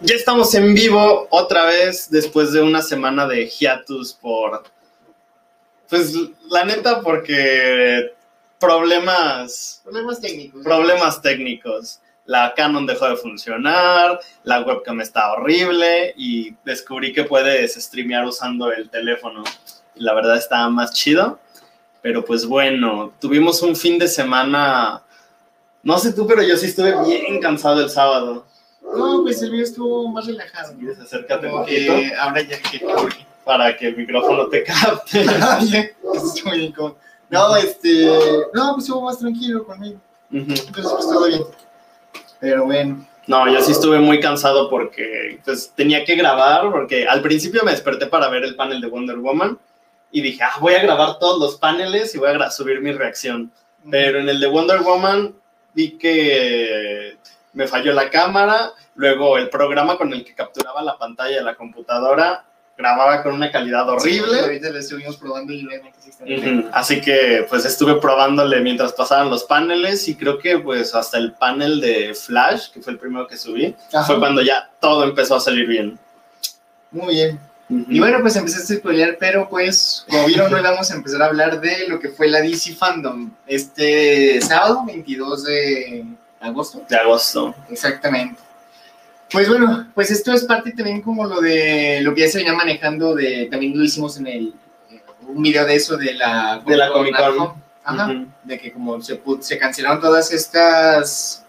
Ya estamos en vivo otra vez después de una semana de hiatus por... Pues la neta porque problemas... Problemas técnicos. Problemas técnicos. La Canon dejó de funcionar, la webcam está horrible y descubrí que puedes streamear usando el teléfono. La verdad está más chido. Pero pues bueno, tuvimos un fin de semana... No sé tú, pero yo sí estuve bien cansado el sábado. No, pues el mío estuvo más relajado. Si quieres, acércate un poquito ahora ya que para que el micrófono te capte. Incómodo. No, este. No, pues estuvo más tranquilo conmigo. Entonces, pues todo bien. Pero bueno. No, yo sí estuve muy cansado porque pues, tenía que grabar, porque al principio me desperté para ver el panel de Wonder Woman y dije, ah, voy a grabar todos los paneles y voy a subir mi reacción. Pero en el de Wonder Woman vi que me falló la cámara, luego el programa con el que capturaba la pantalla de la computadora grababa con una calidad Sí, horrible. ahorita lo estuvimos probando y bien. Ujú, Así que pues estuve probándole mientras pasaban los paneles y creo que pues hasta el panel de Flash, que fue el primero que subí, Ajá. fue cuando ya todo empezó a salir bien. Muy bien. Y bueno, pues empezaste a spoilear, pero pues, como vieron, hoy vamos a empezar a hablar de lo que fue la DC Fandom este sábado, 22 de agosto. de agosto. Exactamente. Pues bueno, pues esto es parte también como lo de lo que ya se venía manejando de, también lo hicimos en el un video de eso de la De la Comic Con. Ajá, Ujú. de que como se, se cancelaron todas estas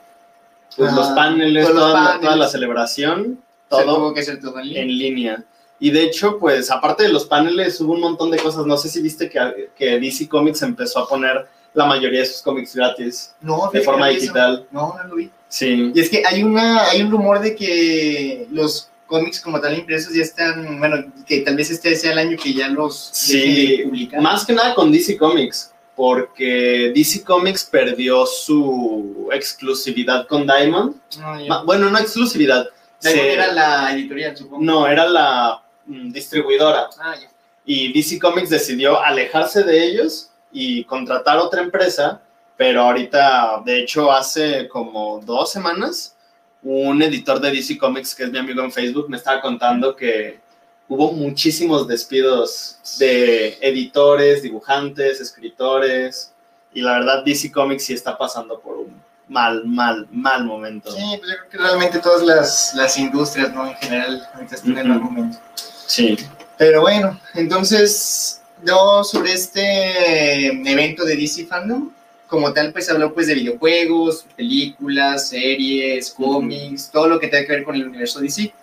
Pues Ah, los paneles, pues, los toda, la- paneles. toda la celebración, se todo tuvo que hacer todo en línea. en línea. Y de hecho, pues aparte de los paneles, hubo un montón de cosas. No sé si viste que, que DC Comics empezó a poner la mayoría de sus cómics gratis no, de forma eso- digital. No, no lo vi. Sí. Y es que hay una hay un rumor de que los cómics como tal impresos ya están, bueno, que tal vez este sea el año que ya los Sí, de publicar. más que nada con DC Comics, porque DC Comics perdió su exclusividad con Diamond. No. Ma- Bueno, no exclusividad. Diamond se- era la editorial, supongo. No, era la mm, distribuidora. Ah, ya. Y DC Comics decidió alejarse de ellos y contratar otra empresa, pero ahorita, de hecho, hace como dos semanas, un editor de DC Comics, que es mi amigo en Facebook, me estaba contando que hubo muchísimos despidos de editores, dibujantes, escritores, y la verdad DC Comics sí está pasando por un mal, mal, mal momento. Sí, pues yo creo que realmente todas las, las industrias, ¿no? En general, ahorita están en el momento. Sí. Pero bueno, entonces, yo sobre este evento de DC Fandom, como tal, pues habló pues de videojuegos, películas, series, cómics, todo lo que tenga que ver con el universo DC.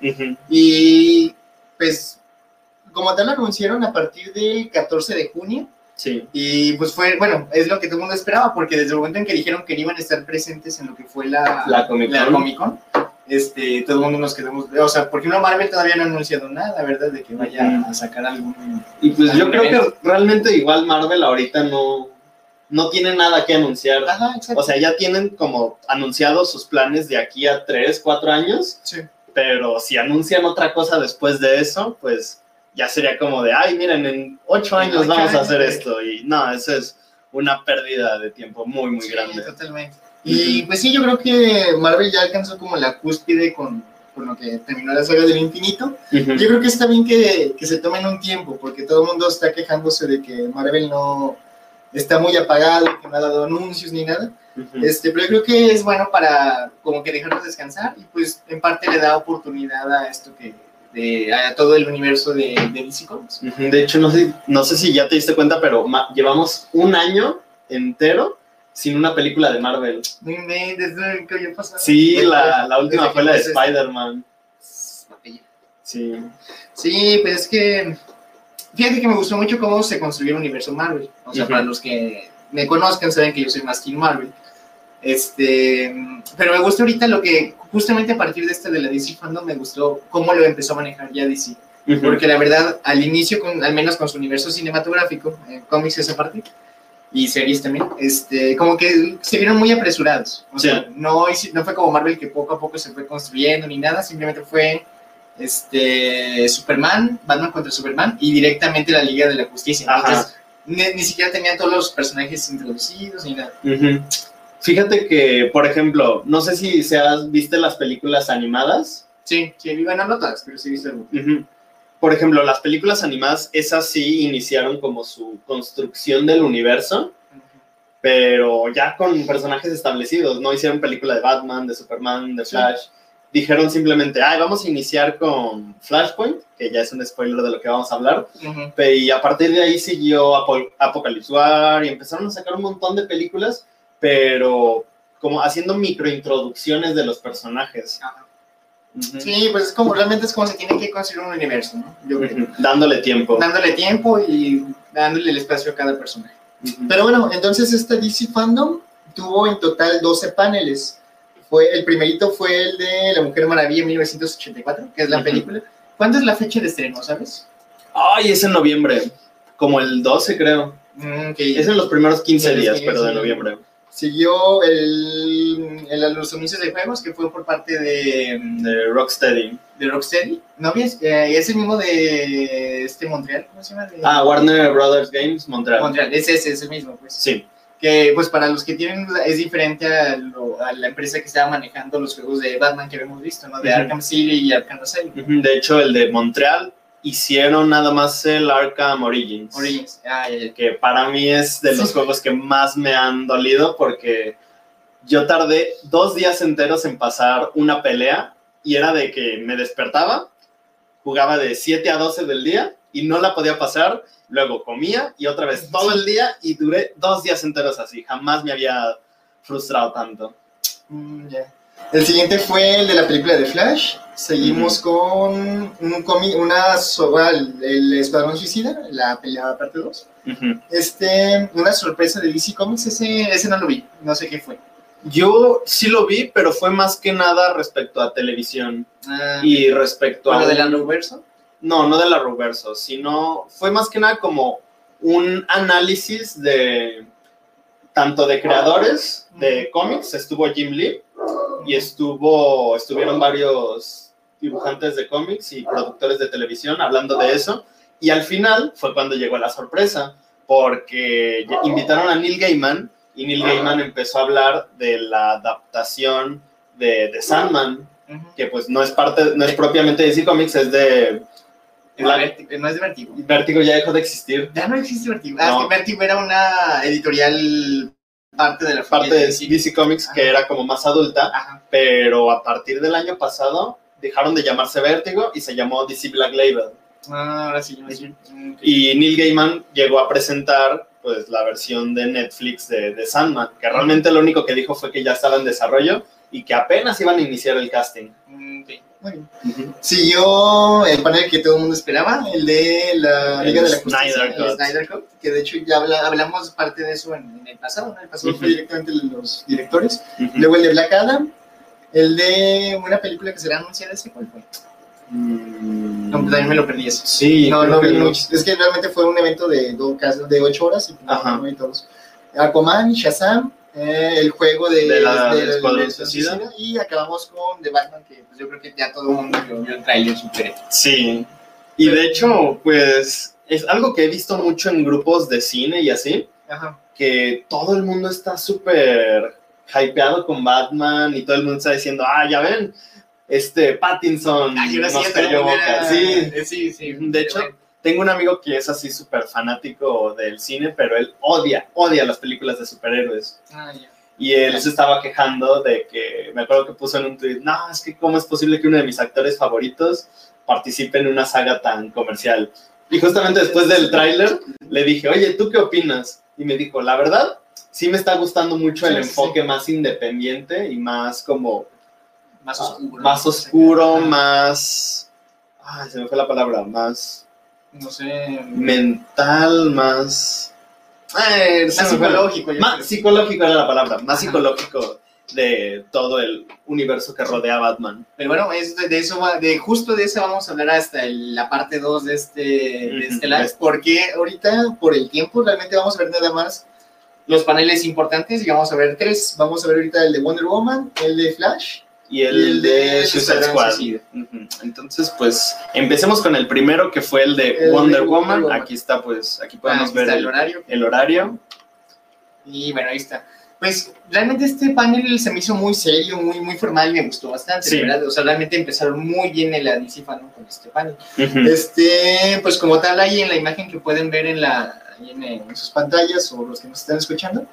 Y pues, como tal, lo anunciaron a partir del 14 de junio. Sí. Y pues fue, bueno, es lo que todo el mundo esperaba, porque desde el momento en que dijeron que iban a estar presentes en lo que fue la, La Comic la Con. Comic Con, este, todo el mundo nos quedamos, o sea, porque no Marvel todavía no ha anunciado nada, la verdad, de que vaya a sacar algún... Y pues yo creo que realmente igual Marvel ahorita no, no tiene nada que anunciar. Ajá, exacto. O sea, ya tienen como anunciados sus planes de aquí a 3, 4 años, Sí. pero si anuncian otra cosa después de eso, pues ya sería como de, ay, miren, en 8 En años vamos a hacer esto. Y no, eso es una pérdida de tiempo muy, muy Sí, grande. totalmente. Y pues sí, yo creo que Marvel ya alcanzó como la cúspide con, con lo que terminó la saga del infinito. Ujú. Yo creo que está bien que, que se tomen un tiempo, porque todo el mundo está quejándose de que Marvel no está muy apagado, que no ha dado anuncios ni nada. Ujú. Este, pero yo creo que es bueno para como que dejarlos descansar y pues en parte le da oportunidad a esto que de, a todo el universo de, de DC Comics. Ujú. De hecho, no sé, no sé si ya te diste cuenta, pero llevamos un año entero sin una película de Marvel. No inventes, desde que había pasado. Sí, la, la última fue la de empecé- Spider-Man. Sí. Sí, pues es que fíjate que me gustó mucho cómo se construyó el universo Marvel. O sea, para los que me conozcan saben que yo soy más Team Marvel. Este, pero me gusta ahorita lo que justamente a partir de esta de la DC Fandom me gustó cómo lo empezó a manejar ya DC. Porque la verdad, al inicio, con, al menos con su universo cinematográfico, eh, cómics esa parte, y series también, este, como que se vieron muy apresurados. O Sí. sea, no, no fue como Marvel que poco a poco se fue construyendo ni nada, simplemente fue este, Superman, Batman contra Superman y directamente la Liga de la Justicia. Entonces, ni, ni siquiera tenían todos los personajes introducidos ni nada. Fíjate que, por ejemplo, no sé si seas, viste las películas animadas Sí, sí, bueno, no todas, pero sí he visto algunas. Ujú. Por ejemplo, las películas animadas, esas sí iniciaron como su construcción del universo, pero ya con personajes establecidos, no hicieron película de Batman, de Superman, de Sí. Flash. Dijeron simplemente, ay, vamos a iniciar con Flashpoint, que ya es un spoiler de lo que vamos a hablar, y a partir de ahí siguió Apo- Apocalypse War y empezaron a sacar un montón de películas, pero como haciendo microintroducciones de los personajes. Ujú. Sí, pues es como, realmente es como se tiene que construir un universo, ¿no? Yo creo. Dándole tiempo. Dándole tiempo y dándole el espacio a cada personaje. Ujú. Pero bueno, entonces esta DC Fandom tuvo en total 12 paneles. Fue, el primerito fue el de La Mujer Maravilla en 1984, que es la Ujú. película. ¿Cuándo es la fecha de estreno, sabes? Ay, es en noviembre, como el 12 creo. Mm, Es en los primeros 15 De los días, 15, pero de sí. noviembre. Siguió el, el- los anuncios de juegos, que fue por parte de, De Rocksteady. de Rocksteady. ¿No ves? Eh, es el mismo de este Montreal, ¿cómo se llama? De- Ah, Warner Brothers Games, Montreal. Montreal, es ese, es el mismo, pues. Sí. Que, pues, para los que tienen es diferente a, lo- a la empresa que estaba manejando los juegos de Batman que habíamos visto, ¿no? De Ujú. Arkham City y Arkham Asylum. Ujú, De hecho, el de Montreal hicieron nada más el Arkham Origins. Origins. Ah, ya, ya. que para mí es de los Sí. juegos que más me han dolido porque yo tardé dos días enteros en pasar una pelea y era de que me despertaba, jugaba de 7 a 12 del día y no la podía pasar, luego comía y otra vez todo el día y duré dos días enteros así, jamás me había frustrado tanto. Mm, ya. El siguiente fue el de la película de Flash. Seguimos con un cómic, una soga, el, Escuadrón Suicida, la pelea parte 2. Ujú. Este, una sorpresa de DC Comics. Ese, ese no lo vi, no sé qué fue. Yo sí lo vi, pero fue más que nada respecto a televisión Ah, y respecto bueno, a... de un- la Nuverso. No, no de la Reverso, sino fue más que nada como un análisis de tanto de creadores de cómics, estuvo Jim Lee y estuvo estuvieron varios dibujantes de cómics y productores de televisión hablando de eso y al final fue cuando llegó la sorpresa porque invitaron a Neil Gaiman y Neil Gaiman empezó a hablar de la adaptación de, de Sandman Ujú. que pues no es parte no es propiamente de DC Comics es de Es La- Vertigo, no es de Vertigo. Vértigo ya dejó de existir. Ya no existe Vertigo. Ah, No. es que Vertigo era una editorial parte de la Parte de DC. DC Comics que Ajá. era como más adulta, Ajá. pero a partir del año pasado dejaron de llamarse Vértigo y se llamó DC Black Label. Ah, ahora sí, ahora sí. Y Neil Gaiman llegó a presentar pues la versión de Netflix de, de Sandman, que realmente lo único que dijo fue que ya estaba en desarrollo y que apenas iban a iniciar el casting. Mm, bien. Siguió el panel que todo el mundo esperaba, el de la El Liga de la Justicia. Snyder el. Snyder Cut, que de hecho ya habla- hablamos parte de eso en, en el pasado, ¿no? El pasado fue directamente de los directores. Luego el de Black Adam, el de una película que será anunciada, ¿ese cuál fue? Mm, No, también me lo perdí eso. Sí, no, no vi no. mucho. Es que realmente fue un evento de, de ocho horas y no, Ajá. no todos. Aquaman, Shazam, eh, el juego de, De la- de- y acabamos con The Batman, que Pues yo creo que ya todo el mundo vio, el trailer super Sí. Y de hecho, pues es algo que he visto mucho en grupos de cine y así, Ajá. que todo el mundo está súper hypeado con Batman y todo el mundo está diciendo, ah, ya ven, este Pattinson Ay, cayó mundo boca". Sí, eh, sí, sí. De hecho, tengo un amigo que es así súper fanático del cine, pero él odia, odia las películas de superhéroes. Ah, ya. Y él se estaba quejando de que, me acuerdo que puso en un tweet, no, es que cómo es posible que uno de mis actores favoritos participe en una saga tan comercial. Y justamente después del tráiler le dije, oye, ¿tú qué opinas? Y me dijo, la verdad, sí me está gustando mucho el Sí, sí, enfoque más independiente y más como, Más ah, oscuro. más oscuro, más, ay, se me fue la palabra, más No sé. mental, más... Ay, Más psicológico. más creo. psicológico era la palabra, más Ajá. psicológico de todo el universo que rodea a Batman. Pero bueno, es de, de eso de justo de eso vamos a hablar hasta el- la parte 2 de este, de este live, porque ahorita, por el tiempo, realmente vamos a ver nada más. los paneles importantes, y vamos a ver tres. Vamos a ver ahorita el de Wonder Woman, el de Flash. Y el, Y el de, de Suicide Squad. Suicida. Ujú. Entonces, pues, empecemos con el primero que fue el de El de Wonder, Wonder Woman. Woman. Aquí está, pues, aquí Ah, podemos aquí ver el, el horario. el horario. Y bueno, ahí está. Pues realmente este panel se me hizo muy serio, muy, muy formal me gustó bastante, Sí. ¿verdad? O sea, realmente empezaron muy bien en la DC Fandom con este panel. Ujú. Este, pues como tal, ahí en la imagen que pueden ver en, la, en, en sus pantallas o los que nos están escuchando,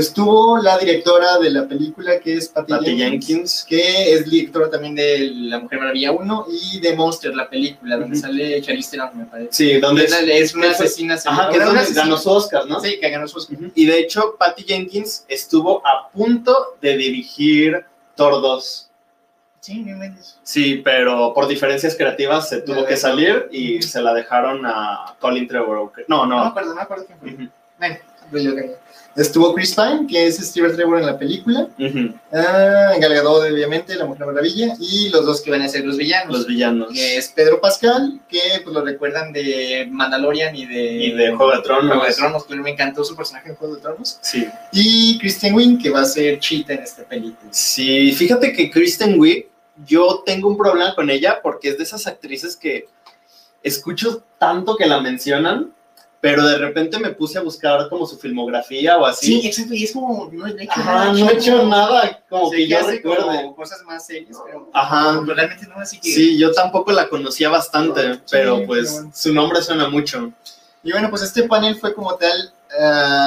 estuvo la directora de la película que es Patty, Patty Jenkins, Jenkins. que es directora también de La Mujer Maravilla 1 y de Monster, la película, donde sale Charlize Theron, me parece. Sí, donde Es, es una asesina. Ajá, que es una donde asesina- ganó su Oscar, ¿no? Sí, que ganó su Oscar. Y de hecho, Patty Jenkins estuvo a punto de dirigir Thor 2. Sí, no. Sí, pero por diferencias creativas se tuvo que salir y se la dejaron a Colin Trevorrow. No, No me no. acuerdo, no me acuerdo quién fue. Ujú, Bueno, pues yo creo. Estuvo Chris Pine, que es Steve Trevor en la película. ujú. Ah, Gal Gadot, obviamente, la Mujer Maravilla. Y los dos que van a ser los villanos. Los villanos. que es Pedro Pascal, que pues lo recuerdan de Mandalorian y de, Y de Juego de Tronos. Juego de Tronos, que me encantó su personaje en Juego de Tronos. Sí. Y Christian Wynn, que va a ser Cheetah en esta película. Sí, fíjate que Kristen Wiig, yo tengo un problema con ella porque es de esas actrices que escucho tanto que la mencionan, pero de repente me puse a buscar como su filmografía o así. Sí, exacto, y es como, no, he hecho Ajá, no he hecho nada como que yo hace como recuerde. cosas más serias, pero Ajá. pero realmente no, así que... Sí, yo tampoco la conocía bastante, pero pues pero bueno. su nombre suena mucho. Y bueno, pues este panel fue como tal,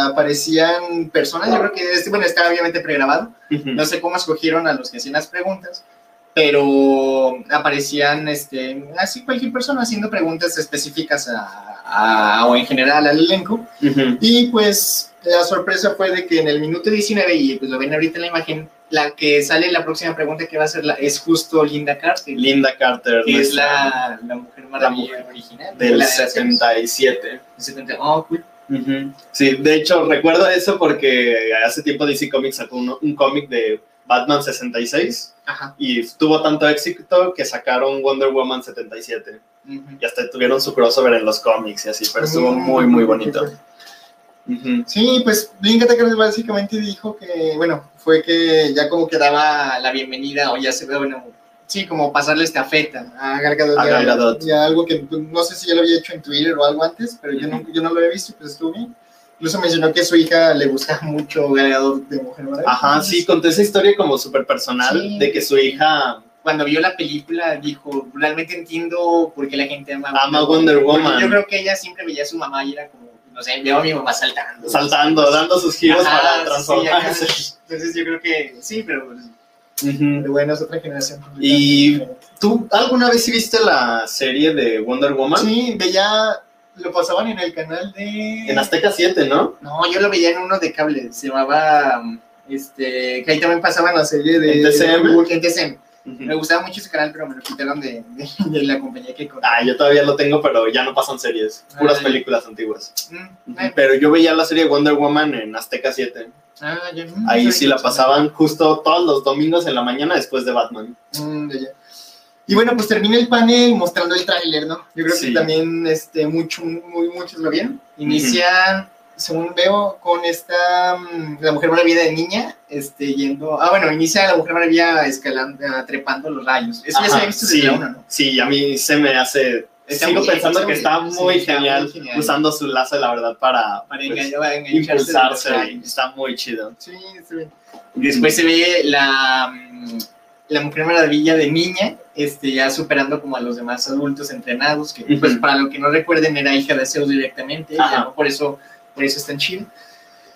aparecían personas, yo creo que este, bueno, estaba obviamente pregrabado, no sé cómo escogieron a los que hacían las preguntas, pero aparecían, este, así cualquier persona haciendo preguntas específicas a, a- o en general al elenco. Y pues la sorpresa fue de que en el minuto 19, y pues lo ven ahorita en la imagen, la que sale la próxima pregunta que va a ser la, es justo Linda Carter, Linda Carter, que es la, la Mujer Maravilla mujer original. del la de las 77. 70. Oh, cool. Ujú. Sí, de hecho recuerdo eso porque hace tiempo DC Comics sacó uno- un cómic de Batman 66 Ajá. y tuvo tanto éxito que sacaron Wonder Woman 77 Ujú. y hasta tuvieron su crossover en los cómics y así, pero estuvo muy muy bonito. Ujú. Sí, pues Linda Carter básicamente dijo que, bueno, fue que ya como que daba la bienvenida o ya se ve, bueno, sí, como pasarle estafeta a Gal Gadot. A ya- Gal Gadot. Ya algo que no sé si ya lo había hecho en Twitter o algo antes, pero yo, no, yo no lo había visto, pues estuvo bien. Incluso mencionó que su hija le gusta mucho Gal Gadot de Mujer Maravilla. Ajá, sí, conté esa historia como súper personal Sí. de que su hija Cuando vio la película dijo, realmente entiendo por qué la gente ama, Ama Wonder Woman. Yo creo que ella siempre veía a su mamá y era como, no sé, veo a mi mamá saltando. saltando, dando sus giros Ajá, para transformarse. Entonces yo creo que sí, pero, Ujú. pero bueno, es otra generación. Y- ¿Tú alguna vez sí viste la serie de Wonder Woman? Sí, veía, lo pasaban en el canal de... En Azteca 7, ¿no? No, yo lo veía en uno de cable, se llamaba, este, que ahí también pasaban la serie de... ¿En TCM? En TCM. Me gustaba mucho ese canal, pero me lo quitaron de, de, de la compañía que... con- Ah, yo todavía lo tengo, pero ya no pasan series, puras Ah, películas antiguas. Mm, Pero yo veía la serie de Wonder Woman en Azteca 7. ah, ya, mm, Ahí sí la pasaban justo todos los domingos en la mañana después de Batman. Mm, ya. Y bueno, pues termina el panel mostrando el tráiler, ¿no? Yo creo Sí. que también este, mucho, muy, muchos lo vieron. Inicia, según veo, con esta, mm, la Mujer Maravilla de niña, este, yendo... Ah, bueno, inicia la Mujer Maravilla escalando, ah, trepando los rayos. Eso ya se había visto desde sí. la ¿no? Sí, a mí se me hace... Está sigo pensando está que está muy, está muy genial, usando su lazo la verdad para, Para pues, engañar, impulsarse. Está muy chido. Sí, está bien. Después se ve la, mm, la Mujer Maravilla de niña, este, ya superando como a los demás adultos entrenados, que pues para lo que no recuerden era hija de Zeus directamente, Ajá. ya, ¿no? por eso por eso es tan chido.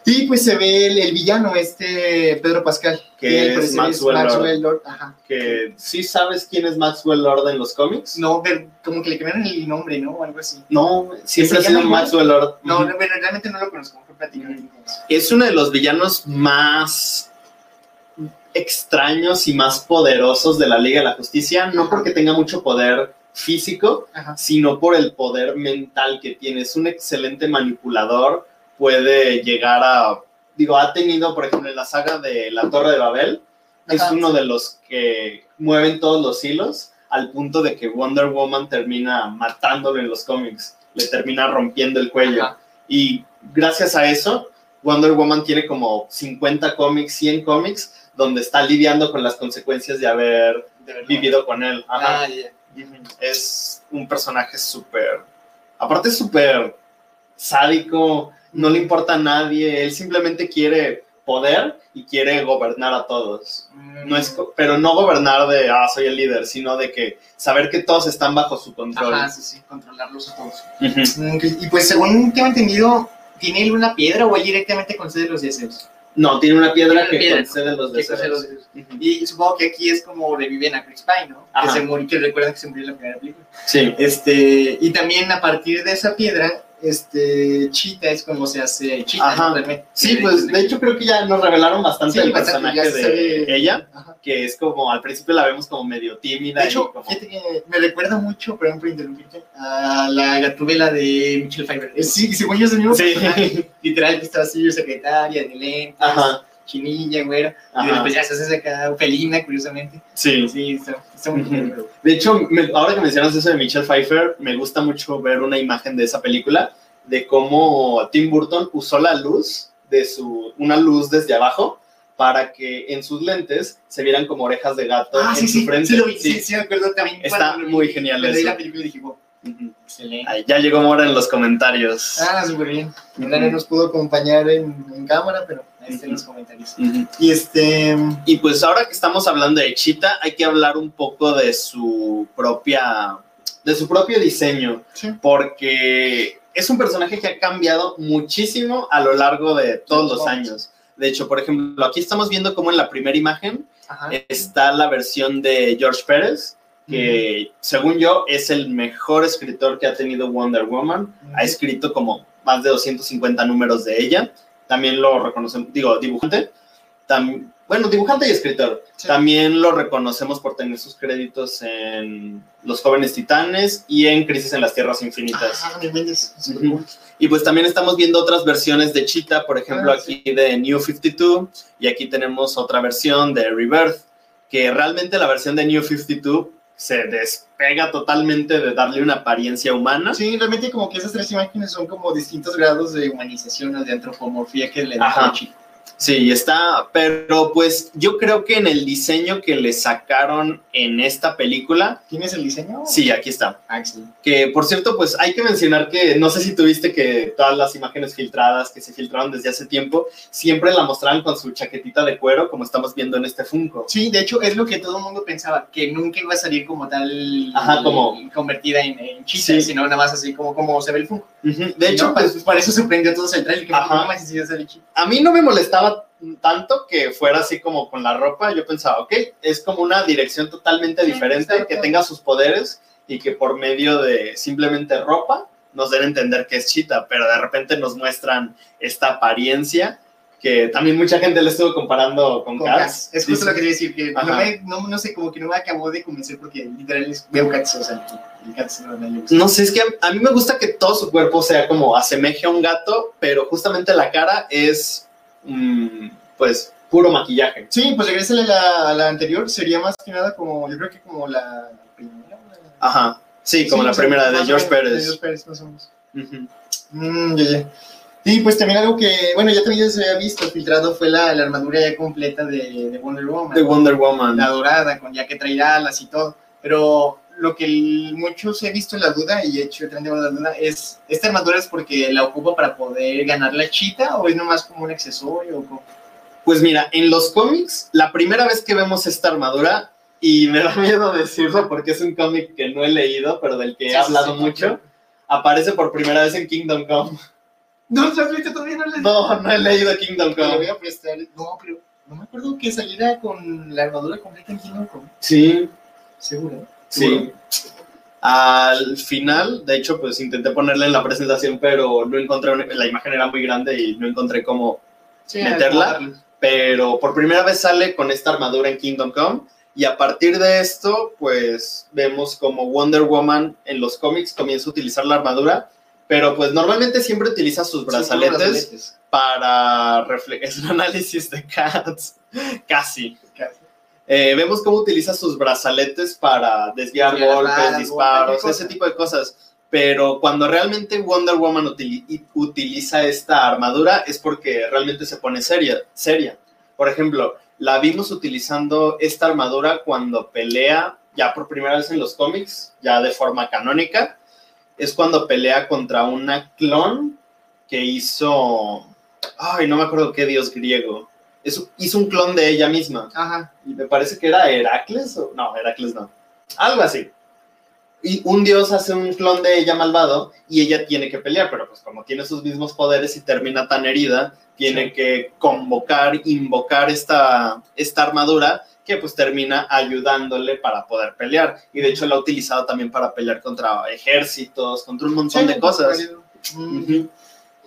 Y pues se ve el, el villano, este Pedro Pascal, Que es parecer Maxwell Lord. Ajá. Que sí sabes quién es Maxwell Lord en los cómics. No, pero como que le cambiaron el nombre, ¿no? O algo así. No, siempre ha sido? Maxwell Lord. No, no, bueno, realmente no lo conozco. Es uno de los villanos más extraños y más poderosos de la Liga de la Justicia, no porque tenga mucho poder físico, Ajá. sino por el poder mental que tiene. Es un excelente manipulador, puede llegar a, digo, ha tenido, por ejemplo, en la saga de la Torre de Babel, es Ajá. uno de los que mueven todos los hilos al punto de que Wonder Woman termina matándolo en los cómics, le termina rompiendo el cuello. Ajá. Y gracias a eso, Wonder Woman tiene como 50 cómics, 100 cómics, donde está lidiando con las consecuencias de haber De vivido con él. Ajá. Ah, ya. Es un personaje súper, aparte súper sádico, no le importa a nadie, él simplemente quiere poder y quiere gobernar a todos. No es, pero no gobernar de, ah, soy el líder, sino de que saber que todos están bajo su control. Ajá, sí, sí, controlarlos a todos. Y pues según tengo entendido, ¿tiene él una piedra o va directamente concede los deseos? No, tiene una piedra Tiene que piedra, concede los Que concede los deseos. Y supongo que aquí es como reviven a Chris Pine, ¿no? Que se murió, que recuerdan que se murió en la primera película. Sí. Este, y también a partir de esa piedra, este, Cheetah es como se hace Cheetah, Ajá. Sí, pues de hecho creo que ya nos revelaron bastante Sí, el personaje se de ella, Ajá. que es como, al principio la vemos como medio tímida De y hecho, como... fíjate que me recuerda mucho, perdón por interrumpirte, a la gatúbela de Michelle Pfeiffer. Sí, según yo es el mismo Sí. personaje. Literal, que estaba así, secretaria, de lentes, Ajá, chinilla, güera. Y ajá, después ya se hace acá felina, curiosamente. sí. Sí, está, está muy bien. De hecho, me- ahora que mencionas eso de Michelle Pfeiffer, me gusta mucho ver una imagen de esa película, de cómo Tim Burton usó la luz, de su, una luz desde abajo, para que en sus lentes se vieran como orejas de gato Ah, en sí, su sí, frente. sí, lo vi, Sí. sí, me acuerdo también. Está cuando muy genial eso. la película y dije, wow, Ujú. excelente. Ay, ya llegó Mora en los comentarios. Ah, súper bien. Ujú. Nana nos pudo acompañar en, en cámara, pero ahí está en Ujú. los comentarios. Ujú. Y este. Y pues ahora que estamos hablando de Cheetah, hay que hablar un poco de su propia, de su propio diseño, Sí. porque es un personaje que ha cambiado muchísimo a lo largo de todos los años. De hecho, por ejemplo, aquí estamos viendo cómo en la primera imagen Ajá. está la versión de George Pérez, que según yo es el mejor escritor que ha tenido Wonder Woman. Ha escrito como más de 250 números de ella. También lo reconocemos, digo, dibujante. Tam- bueno, dibujante y escritor. Sí. También lo reconocemos por tener sus créditos en Los Jóvenes Titanes y en Crisis en las Tierras Infinitas. Ah. Y pues también estamos viendo otras versiones de Cheetah, por ejemplo, Ah, aquí de New 52, y aquí tenemos otra versión de Rebirth, que realmente la versión de New 52 se despega totalmente de darle una apariencia humana. Sí, realmente como que esas tres imágenes son como distintos grados de humanización o de antropomorfía que le da Ajá. Sí, está, pero pues yo creo que en el diseño que le sacaron en esta película, ¿Tienes el diseño? sí, aquí está. Ah. Que por cierto, pues hay que mencionar que no sé si tuviste que todas las imágenes filtradas que se filtraron desde hace tiempo, siempre la mostraban con su chaquetita de cuero, como estamos viendo en este Funko. Sí, de hecho es lo que todo el mundo pensaba, que nunca iba a salir como tal Ajá, como- convertida en, en Sí. sino nada más así como, como se ve el Funko. De hecho, No, pues pues por eso sorprendió a todos el trailer, que Ajá. no más si a mí no me molestaba tanto que fuera así como con la ropa. Yo pensaba, ok, es como una dirección totalmente Sí, diferente, exacto. que tenga sus poderes y que por medio de simplemente ropa nos den a entender que es Cheetah, pero de repente nos muestran esta apariencia que también mucha gente le estuvo comparando con, Con Cats. Es justo lo que quería decir, que no, me, no, no sé, como que no me acabó de convencer porque literal veo Cats, o sea, el Cats no me gusta. No sé, es que a mí me gusta que todo su cuerpo sea como asemeje a un gato, pero justamente la cara es, mm, pues, puro maquillaje. Sí, pues regrésale a la, a la anterior, sería más que nada como, yo creo que como la primera. Ajá, sí, como Sí, la primera de George Pérez. De George Pérez, más o menos. Mm. Sí, pues también algo que, bueno, ya también se había visto filtrado fue la, la armadura ya completa de, de Wonder Woman. De Wonder Woman. La dorada, con ya que traerá alas y todo. Pero lo que muchos he visto en la duda, y de hecho yo la duda, es, ¿esta armadura es porque la ocupa para poder ganar la chita o es nomás como un accesorio? O como- Pues mira, en los cómics, la primera vez que vemos esta armadura, y me da miedo decirlo porque es un cómic que no he leído, pero del que he Sí, hablado sí, mucho, aparece por primera vez en Kingdom Come. No, ¿sabes? todavía no le No, no he leído Kingdom Te lo voy Come. a prestar. No, pero no me acuerdo que saliera con la armadura completa en Kingdom Come. Sí, Seguro. Sí. Al final, de hecho, pues intenté ponerle en la presentación, pero no encontré, una- la imagen era muy grande y no encontré cómo Sí, ¿Meterla? pero por primera vez sale con esta armadura en Kingdom Come y a partir de esto pues vemos como Wonder Woman en los cómics comienza a utilizar la armadura pero pues normalmente siempre utiliza sus Sí, brazaletes con brazaletes. para reflejar es un análisis de Cats Casi. Eh, vemos cómo utiliza sus brazaletes para desviar Desviar golpes, disparos, ese tipo de cosas. Pero cuando realmente Wonder Woman y- utiliza esta armadura es porque realmente se pone seria, seria. Por ejemplo, la vimos utilizando esta armadura cuando pelea, ya por primera vez en los cómics, ya de forma canónica, es cuando pelea contra una clon que hizo, ay, no me acuerdo qué dios griego. Hizo un clon de ella misma. Ajá. Y me parece que era Heracles o no, Heracles no. Algo así. Y un dios hace un clon de ella malvado y ella tiene que pelear, pero pues como tiene sus mismos poderes y termina tan herida, tiene que convocar, invocar esta, esta armadura que pues termina ayudándole para poder pelear. Y de hecho la ha utilizado también para pelear contra ejércitos, contra un montón de cosas.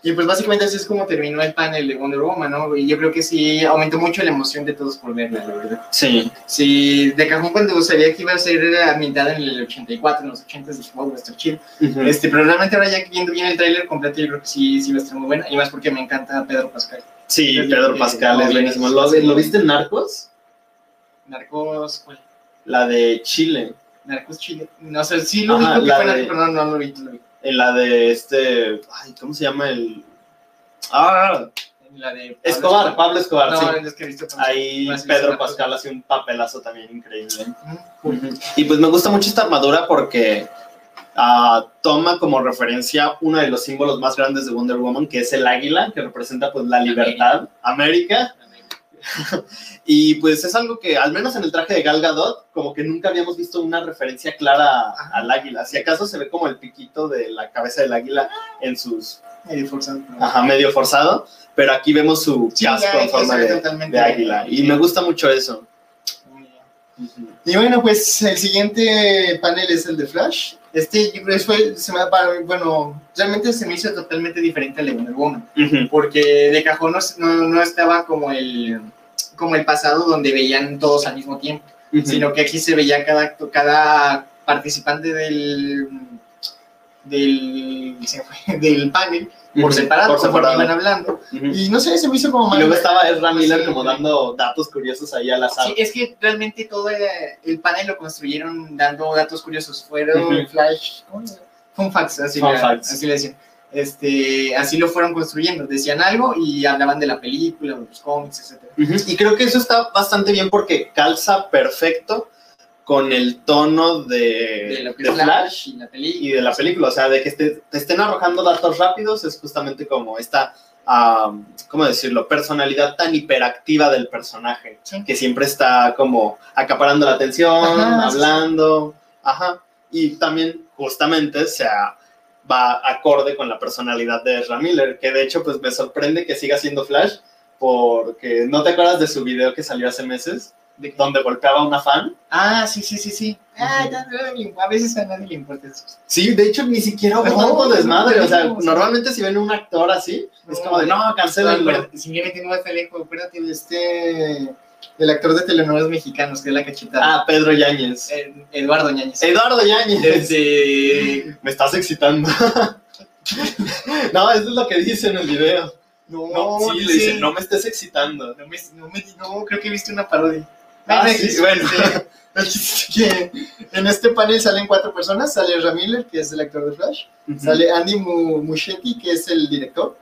Y pues básicamente así es como terminó el panel de Wonder Woman, ¿no? Y yo creo que sí aumentó mucho la emoción de todos por verla, la verdad. Sí. Sí, de cajón cuando sabía que iba a ser ambientada en el 84, en los 80 dije, wow, va a estar chido. este, pero realmente ahora ya viendo bien el tráiler completo, yo creo que sí, sí va a estar muy buena. Y más porque me encanta Pedro Pascal. Sí, Pedro Pascal es buenísimo. ¿Lo, ¿Lo viste en Narcos? Narcos, ¿cuál? La de Chile. Narcos Chile. No sé, sí lo vi, pero no, no lo vi, no lo vi en la de este, ay, ¿cómo se llama el? Ah, en la de Escobar, Pablo Escobar, no, sí. Es que he visto Ahí Pedro Pascal hace un papelazo también increíble. Y pues me gusta mucho esta armadura porque uh, toma como referencia uno de los símbolos más grandes de Wonder Woman, que es el águila, que representa pues la libertad, América. y pues es algo que, al menos en el traje de Gal Gadot, como que nunca habíamos visto una referencia clara al águila. Si acaso se ve como el piquito de la cabeza del águila en sus... Medio forzado. Ajá, medio forzado. Pero aquí vemos su casco en forma de, águila. Y me gusta mucho eso. Y bueno, pues el siguiente panel es el de Flash. Este fue, se me, bueno, realmente se me hizo totalmente diferente al de Wonder Woman, porque de cajón no, no, estaba como el, como el pasado donde veían todos al mismo tiempo, sino que aquí se veía cada, cada participante del, del, del panel por separado, por iban hablando. Y no sé, se me hizo como mal. Y luego estaba Ezra Miller como dando datos curiosos ahí al azar. Sí, es que realmente todo el, panel lo construyeron dando datos curiosos. Fueron flash, ¿cómo Fun facts, así, Fun facts. así le decían. Este, así lo fueron construyendo. Decían algo y hablaban de la película, de los cómics, etc. Y creo que eso está bastante bien porque calza perfecto con el tono de, Flash, y, de la película. O sea, de que te, estén arrojando datos rápidos es justamente como esta, ¿cómo decirlo?, personalidad tan hiperactiva del personaje, que siempre está como acaparando la atención, hablando. Ajá. Y también justamente se va acorde con la personalidad de Ezra Miller, que de hecho pues me sorprende que siga siendo Flash, porque ¿no te acuerdas de su video que salió hace meses? De donde golpeaba a una fan. Ah, sí, sí, sí, sí. Ah, a veces a nadie le importa eso. Sí, de hecho, ni siquiera hubo tanto desmadre. O sea, normalmente si ven un actor así, es como de, no, cancelenlo. Simplemente no está lejos. Acuérdate de este... El actor de telenovelas mexicanos, que es la cachetada. Ah, Pedro Yáñez. Eduardo Yáñez. Eduardo Yáñez. Desde... Me estás excitando. no, eso es lo que dice en el video. No, no sí, le dice, no me estés excitando. No, me, no, me, no, creo que viste una parodia. Ah, sí, bueno. que en este panel salen cuatro personas. Sale Ramiller, que es el actor de Flash. Sale Andy Muschietti, que es el director.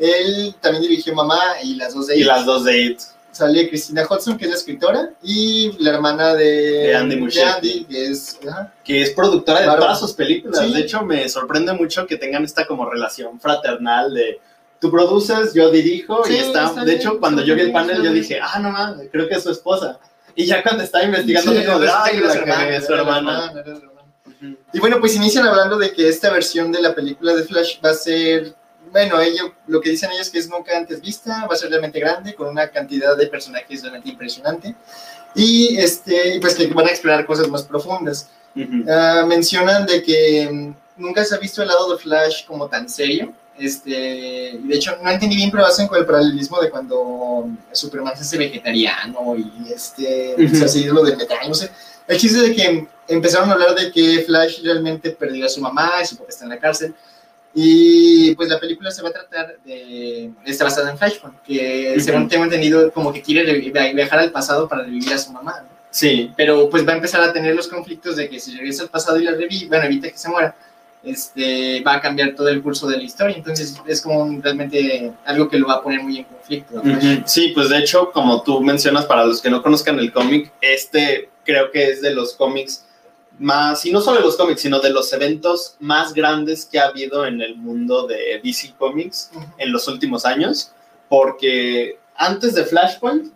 Él también dirigió Mamá y las dos de Y las dos de It. Sale Christina Hudson, que es la escritora, y la hermana de, Andy Muschietti. que es... Que es productora de todas sus películas. De hecho, me sorprende mucho que tengan esta como relación fraternal de tú produces, yo dirijo y está. de hecho, cuando yo vi el panel, yo dije, ah, no mames, creo que es su esposa. Y ya cuando estaba investigando, sí, como de, ay, la su hermana. Y bueno, pues inician hablando de que esta versión de la película de Flash va a ser, bueno, ello, lo que dicen ellos que es nunca antes vista, va a ser realmente grande, con una cantidad de personajes realmente impresionante. Y este, pues que van a explorar cosas más profundas. Ah, mencionan de que mm, nunca se ha visto el lado de Flash como tan serio este, de hecho, no entendí bien, pero hacen con el paralelismo de cuando Superman se hace vegetariano y este, así lo de metal, no sé. El chiste de que empezaron a hablar de que Flash realmente perdió a su mamá y su papá está en la cárcel. Y pues la película se va a tratar de. está basada en Flashpoint, que según tengo entendido, como que quiere viajar al pasado para revivir a su mamá. Sí. Pero pues va a empezar a tener los conflictos de que si regresa al pasado y la revive, bueno, evita que se muera este, va a cambiar todo el curso de la historia. Entonces es como realmente algo que lo va a poner muy en conflicto. Sí, pues de hecho, como tú mencionas, para los que no conozcan el cómic, este creo que es de los cómics más, y no solo de los cómics, sino de los eventos más grandes que ha habido en el mundo de DC Comics en los últimos años, porque antes de Flashpoint,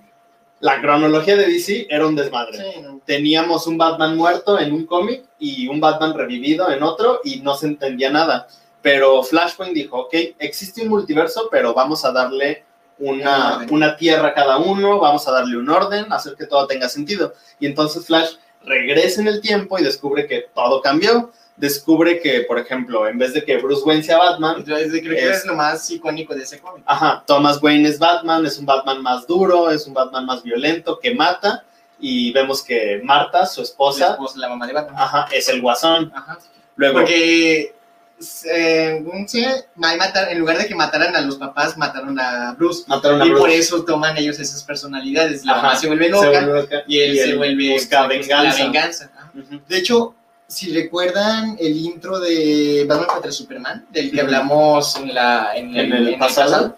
la cronología de DC era un desmadre. Sí, no. Teníamos un Batman muerto en un cómic y un Batman revivido en otro y no se entendía nada. Pero Flashpoint dijo, ok, existe un multiverso, pero vamos a darle Un una, una tierra a cada uno, vamos a darle un orden, hacer que todo tenga sentido. Y entonces Flash regresa en el tiempo y descubre que todo cambió. Descubre que, por ejemplo, en vez de que Bruce Wayne sea Batman, Entonces, creo que Es- es lo más icónico de ese cómic. Ajá, Thomas Wayne es Batman, es un Batman más duro, es un Batman más violento, que mata, y vemos que Marta, su La esposa, esposa, la mamá de Batman. ajá, es el guasón. Ajá. Luego, Porque eh, sé, en lugar de que mataran a los papás, mataron a Bruce. mataron a y por eso toman ellos esas personalidades. La Ajá. mamá se vuelve Se loca vuelve loca, y él se vuelve busca pues, venganza. La venganza. Ajá. Ujú. De hecho, si recuerdan el intro de Batman contra Superman, del que hablamos en, la, en, En el pasado.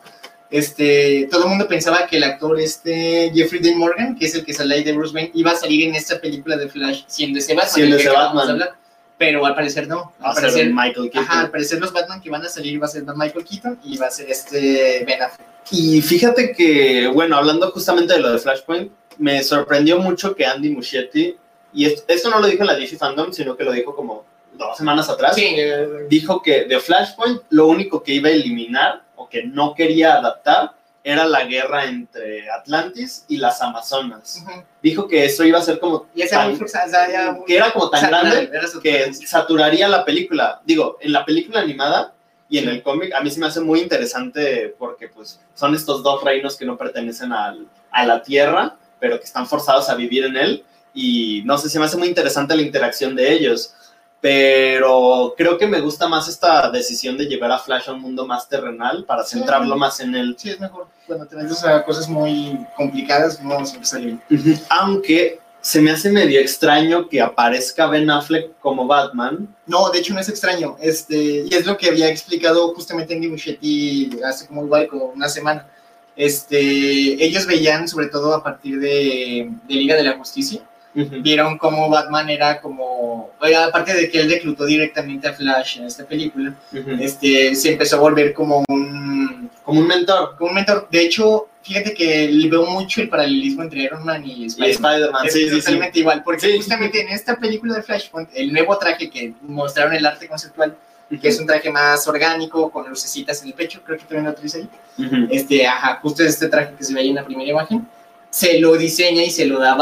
este, todo el mundo pensaba que el actor este Jeffrey Dean Morgan, que es el que sale ahí de Bruce Wayne, iba a salir en esta película de Flash siendo ese Batman. Siendo ese Batman. hablar. Pero al parecer no. Va Al a ser parecer, Michael Keaton. ajá, al parecer los Batman que van a salir va a ser Michael Keaton y va a ser este Ben Affleck. Y fíjate que, bueno, hablando justamente de lo de Flashpoint, me sorprendió mucho que Andy Muschietti, y esto, esto no lo dijo en la DC Fandom, sino que lo dijo como dos semanas atrás, Sí, eh, dijo que de Flashpoint lo único que iba a eliminar o que no quería adaptar era la guerra entre Atlantis y las Amazonas. Dijo que eso iba a ser como Y tan- muy forzada, o sea, ya muy- que era como tan saturada, grande que saturaría la película. Digo, en la película animada y en Sí. el cómic a mí se me hace muy interesante porque pues son estos dos reinos que no pertenecen al- a la Tierra, pero que están forzados a vivir en él y no sé, se me hace muy interesante la interacción de ellos. Pero creo que me gusta más esta decisión de llevar a Flash a un mundo más terrenal para Sí. centrarlo más en él. Sí, es mejor. Cuando te metes a cosas muy complicadas, no siempre sale bien. Aunque se me hace medio extraño que aparezca Ben Affleck como Batman. No, de hecho no es extraño. Este, y es lo que había explicado justamente Andy Muschietti hace como igual como una semana. Este, ellos veían, sobre todo a partir de, de Liga de la Justicia, vieron cómo Batman era como, aparte de que él reclutó directamente a Flash en esta película, este, se empezó a volver como un, Como un mentor. como un mentor. De hecho, fíjate que le veo mucho el paralelismo entre Iron Man y Spider-Man. Es sí, totalmente igual, porque Sí. justamente en esta película de Flashpoint, el nuevo traje que mostraron el arte conceptual, que es un traje más orgánico, con lucecitas en el pecho, creo que también lo utiliza ahí. Este, ajá, justo este traje que se ve ahí en la primera imagen, se lo diseña y se lo da a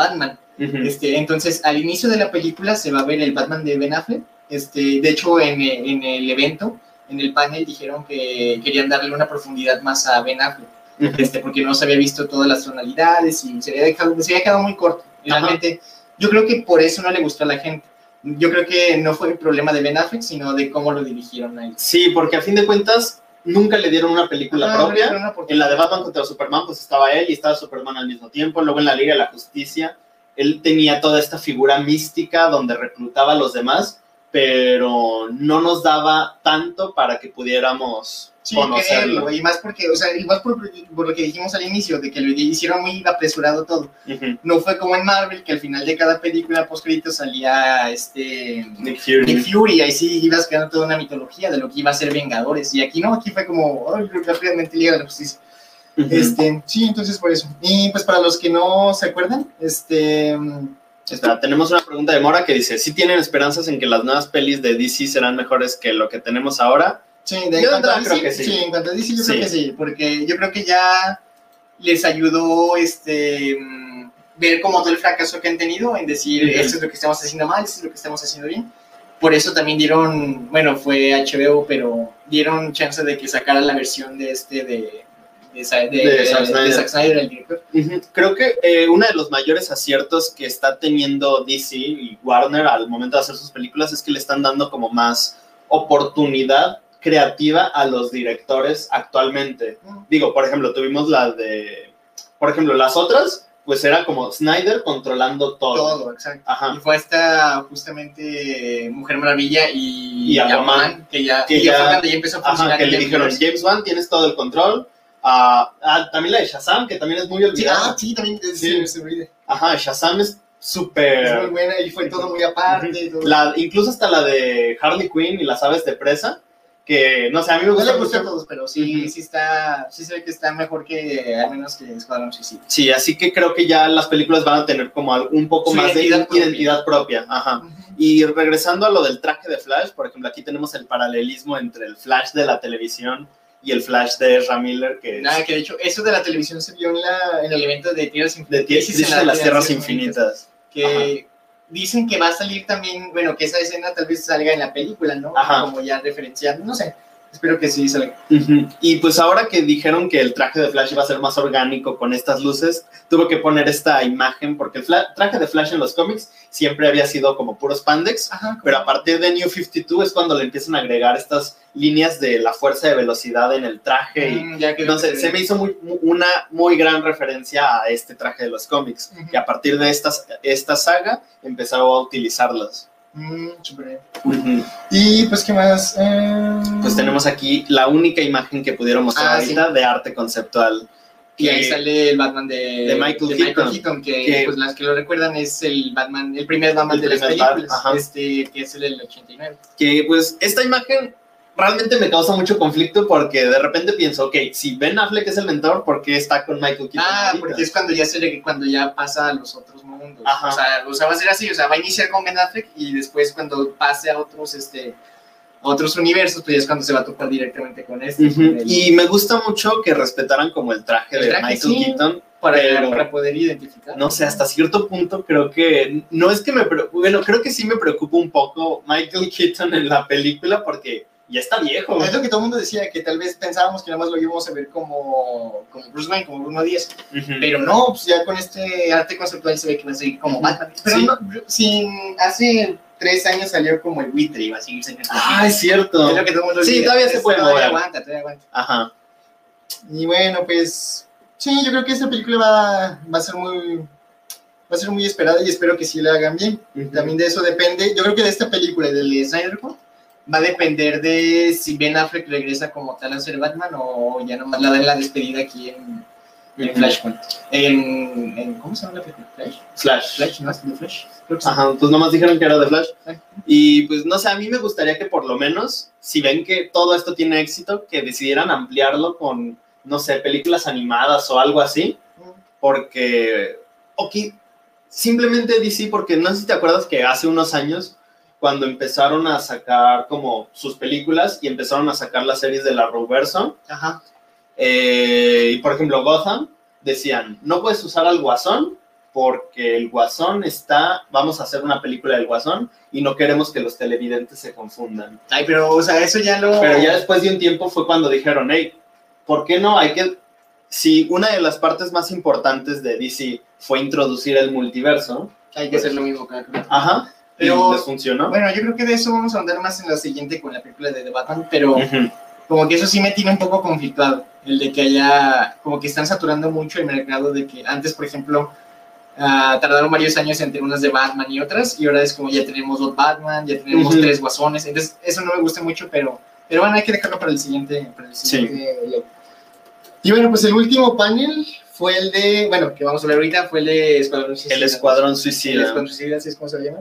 Ujú. Este, entonces, al inicio de la película se va a ver el Batman de Ben Affleck. Este, de hecho, en, en el evento, en el panel, dijeron que querían darle una profundidad más a Ben Affleck Ujú. este, porque no se había visto todas las tonalidades y se había, dejado, se había quedado muy corto. Y Ajá. Realmente, yo creo que por eso no le gustó a la gente. Yo creo que no fue el problema de Ben Affleck, sino de cómo lo dirigieron a él. Sí, porque a fin de cuentas nunca le dieron una película Ah, no propia. una oportunidad. En la de Batman contra Superman, pues estaba él y estaba Superman al mismo tiempo. Luego en la Liga de la Justicia, él tenía toda esta figura mística donde reclutaba a los demás, pero no nos daba tanto para que pudiéramos Sí, conocerlo. y más porque, o sea, más por, por lo que dijimos al inicio, de que lo hicieron muy apresurado todo. Ujú. No fue como en Marvel, que al final de cada película post salía este Nick Fury. Nick Fury, ahí sí ibas creando toda una mitología de lo que iba a ser Vengadores, y aquí no, aquí fue como, ay, rápidamente Liga de la Justicia. Ujú. Este, sí, entonces por eso. Y pues para los que no se acuerdan, este, Espera, tenemos una pregunta de Mora que dice, ¿sí tienen esperanzas en que las nuevas pelis de DC serán mejores que lo que tenemos ahora? sí, de, Yo en cuanto a creo DC, que sí. en cuanto a DC yo Sí. creo que sí, porque yo creo que ya les ayudó este mm, ver como todo el fracaso que han tenido en decir Ujú. esto es lo que estamos haciendo mal, esto es lo que estamos haciendo bien. Por eso también dieron, bueno, fue HBO, pero dieron chance de que sacara la versión de este de de, de, De Zack de Snyder. Zack Snyder, el director. Ujú. Creo que eh, uno de los mayores aciertos que está teniendo DC y Warner al momento de hacer sus películas es que le están dando como más oportunidad creativa a los directores actualmente. Digo, por ejemplo, tuvimos la de, por ejemplo, las otras, pues era como Snyder controlando todo. Todo, exacto. Ajá. Y fue esta justamente Mujer Maravilla y, Y Aquaman, que ya, que ya ya- ya empezó a funcionar. Ajá, que le dijeron. James Wan, tienes todo el control. Ah, ah, también la de Shazam, que también es muy Sí, olvidada. ah, sí, también eh, Sí. se, olvida. Ajá, Shazam es Es muy súper... buena y fue todo muy aparte. todo. La, incluso hasta la de Harley Quinn y las aves de presa, que no sé, a mí me No gusta le gusta a todos, pero sí, sí está, sí se ve que está mejor que, al menos que Escuadrón Suicida. Sí, así que creo que ya las películas van a tener como un poco Su más de identidad identidad, propia. propia. Ajá. Y regresando a lo del traje de Flash, por ejemplo, aquí tenemos el paralelismo entre el Flash de la televisión y el Flash de Ezra Miller, que es Nada, que de hecho, eso de la televisión se vio en, la, en el evento de Tierras de, Infinitas. Crisis de las Tierras Infinitas. Que dicen que va a salir también, bueno, que esa escena tal vez salga en la película, ¿no? Ajá. Como ya referenciando, no sé. Espero que sí salga. Ujú. Y pues ahora que dijeron que el traje de Flash iba a ser más orgánico con estas luces, tuve que poner esta imagen porque el traje de Flash en los cómics siempre había sido como puro spandex, Ajá. pero a partir de New 52 es cuando le empiezan a agregar estas líneas de la fuerza de velocidad en el traje y Mm, que no sé, se me hizo muy- mu- una muy gran referencia a este traje de los cómics Ujú. y a partir de esta, esta saga empezaron a utilizarlas. Mm, bien. Y pues, ¿qué más? Eh, Pues tenemos aquí la única imagen que pudieron mostrar Ah, ahorita de arte conceptual. Y ahí sale el Batman de, de Michael Keaton. que, Que- pues las que lo recuerdan es el Batman, el primer Batman El de las primer Bat- películas, este, que es el del 89. que pues esta imagen realmente me causa mucho conflicto porque de repente pienso, ok, si Ben Affleck es el mentor, ¿por qué está con Michael Keaton? Ah, ahorita? porque es cuando ya se cuando ya pasa a los otros mundos. Ajá. O sea, o sea, va a ser así, o sea, va a iniciar con Ben Affleck y después cuando pase a otros este otros universos, pues ya es cuando se va a topar directamente con este. El- Y me gusta mucho que respetaran como el traje El de Michael sí. Keaton. para, pero- para poder identificar. No sé, hasta cierto punto creo que, no es que me, bueno, creo que sí me preocupa un poco Michael Keaton en la película porque ya está viejo. Es lo que todo el mundo decía, que tal vez pensábamos que nada más lo íbamos a ver como, como Bruce Wayne, como Bruno Díaz. Pero no, pues ya con este arte conceptual se ve que va a seguir como Batman. Pero Sí. no, sin, hace tres años salió como el buitre y va a seguir siendo Ah, es cierto. Es lo que todo el mundo Sí, olvida. todavía se puede todavía aguanta, todavía aguanta. Ajá. Y bueno, pues sí, yo creo que esta película va, va a ser muy va a ser muy esperada y espero que sí la hagan bien. También de eso depende, yo creo que de esta película y del Snyder Cut va a depender de si Ben Affleck regresa como tal a ser Batman o ya nomás la dan la despedida aquí en, en. Flashpoint. En, en- ¿Cómo se llama la película? Flash. Flash. Flash, ¿no? ¿Es de Flash? Creo que sí. Ajá, pues nomás dijeron que era de Flash. Y pues no sé, a mí me gustaría que por lo menos, si ven que todo esto tiene éxito, que decidieran ampliarlo con, no sé, películas animadas o algo así, porque, ok, simplemente DC, porque no sé si te acuerdas que hace unos años, cuando empezaron a sacar como sus películas y empezaron a sacar las series de la Roverso, Ajá. eh, y por ejemplo, Gotham, decían, no puedes usar al Guasón porque el Guasón está, vamos a hacer una película del Guasón y no queremos que los televidentes se confundan. Ay, pero, o sea, eso ya lo... Pero ya después de un tiempo fue cuando dijeron, hey, ¿por qué no? Hay que, si una de las partes más importantes de DC fue introducir el multiverso, Hay que hacer lo mismo la ajá, Pero- les funcionó. Bueno, yo creo que de eso vamos a andar más en la siguiente con la película de The Batman, pero... Como que eso sí me tiene un poco conflictuado, el de que haya, como que están saturando mucho el mercado de que antes, por ejemplo, ah, tardaron varios años entre unas de Batman y otras, y ahora es como ya tenemos dos Batman, ya tenemos tres guasones, entonces eso no me gusta mucho, pero, pero bueno, hay que dejarlo para el siguiente. Para el siguiente ley. Y bueno, pues el último panel fue el de, bueno, que vamos a ver ahorita, fue el de Escuadrón Suicida. El Escuadrón El Suicida. Escuadrón Suicida, así es como se llama.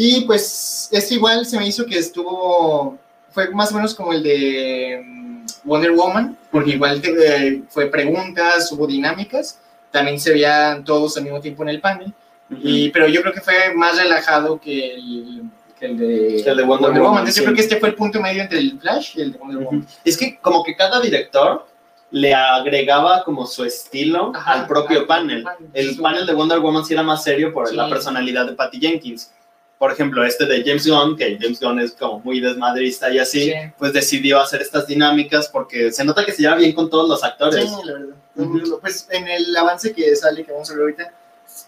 Y pues esto igual se me hizo que estuvo, fue más o menos como el de mm, Wonder Woman, porque igual eh, fue preguntas, hubo dinámicas, también se veían todos al mismo tiempo en el panel, Ujú. y, pero yo creo que fue más relajado que el, que el de, Que el de Wonder Woman, Entonces sí. yo creo que este fue el punto medio entre el Flash y el de Wonder Woman. Es que como que cada director le agregaba como su estilo Ajá, al propio al panel. El panel de Wonder Woman sí era más serio por Sí. la personalidad de Patty Jenkins. Por ejemplo, este de James Gunn, que James Gunn es como muy desmadrista y así, Sí. pues decidió hacer estas dinámicas porque se nota que se lleva bien con todos los actores. Sí, la verdad. Ujú. Pues en el avance que sale, que vamos a ver ahorita,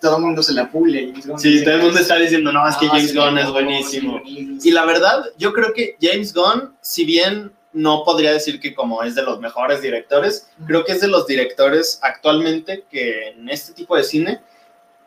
todo el mundo se la pule. y James Gunn Sí, dice todo el mundo está diciendo, no, es que Ah, James Gunn es buenísimo. Y la verdad, yo creo que James Gunn, si bien no podría decir que como es de los mejores directores, creo que es de los directores actualmente que en este tipo de cine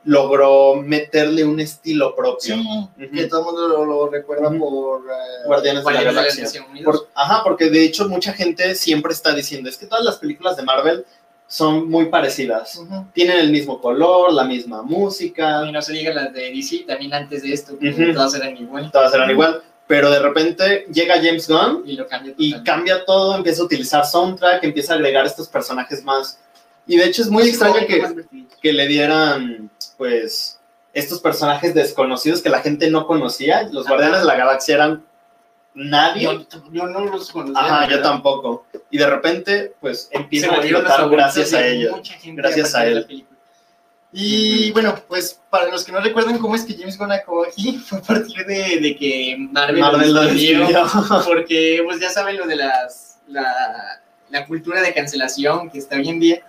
logró meterle un estilo propio. Sí, Ujú. que todo el mundo lo, lo recuerda por eh, Guardianes de la Galaxia. Por- ajá, porque de hecho mucha gente siempre está diciendo, es que todas las películas de Marvel son muy parecidas. Tienen el mismo color, la misma música, Y no se diga las de DC, también antes de esto, todas eran igual. todas eran igual. pero de repente llega James Gunn Y lo cambia y cambia todo, empieza a utilizar soundtrack, empieza a agregar estos personajes más. Y de hecho es muy extraño que, que le dieran, pues, estos personajes desconocidos que la gente no conocía. Los. Guardianes de la Galaxia eran nadie. Yo, yo no los conocía. Ajá, yo tampoco. Y de repente, pues, empiezan a explotar gracias a ellos. Gracias a él. Y bueno, pues para los que no recuerdan cómo es que James Gunn acabó aquí, Fue a partir de, de que Marvel, Marvel lo despidió. porque pues ya saben lo de las la, la cultura de cancelación que está hoy en día.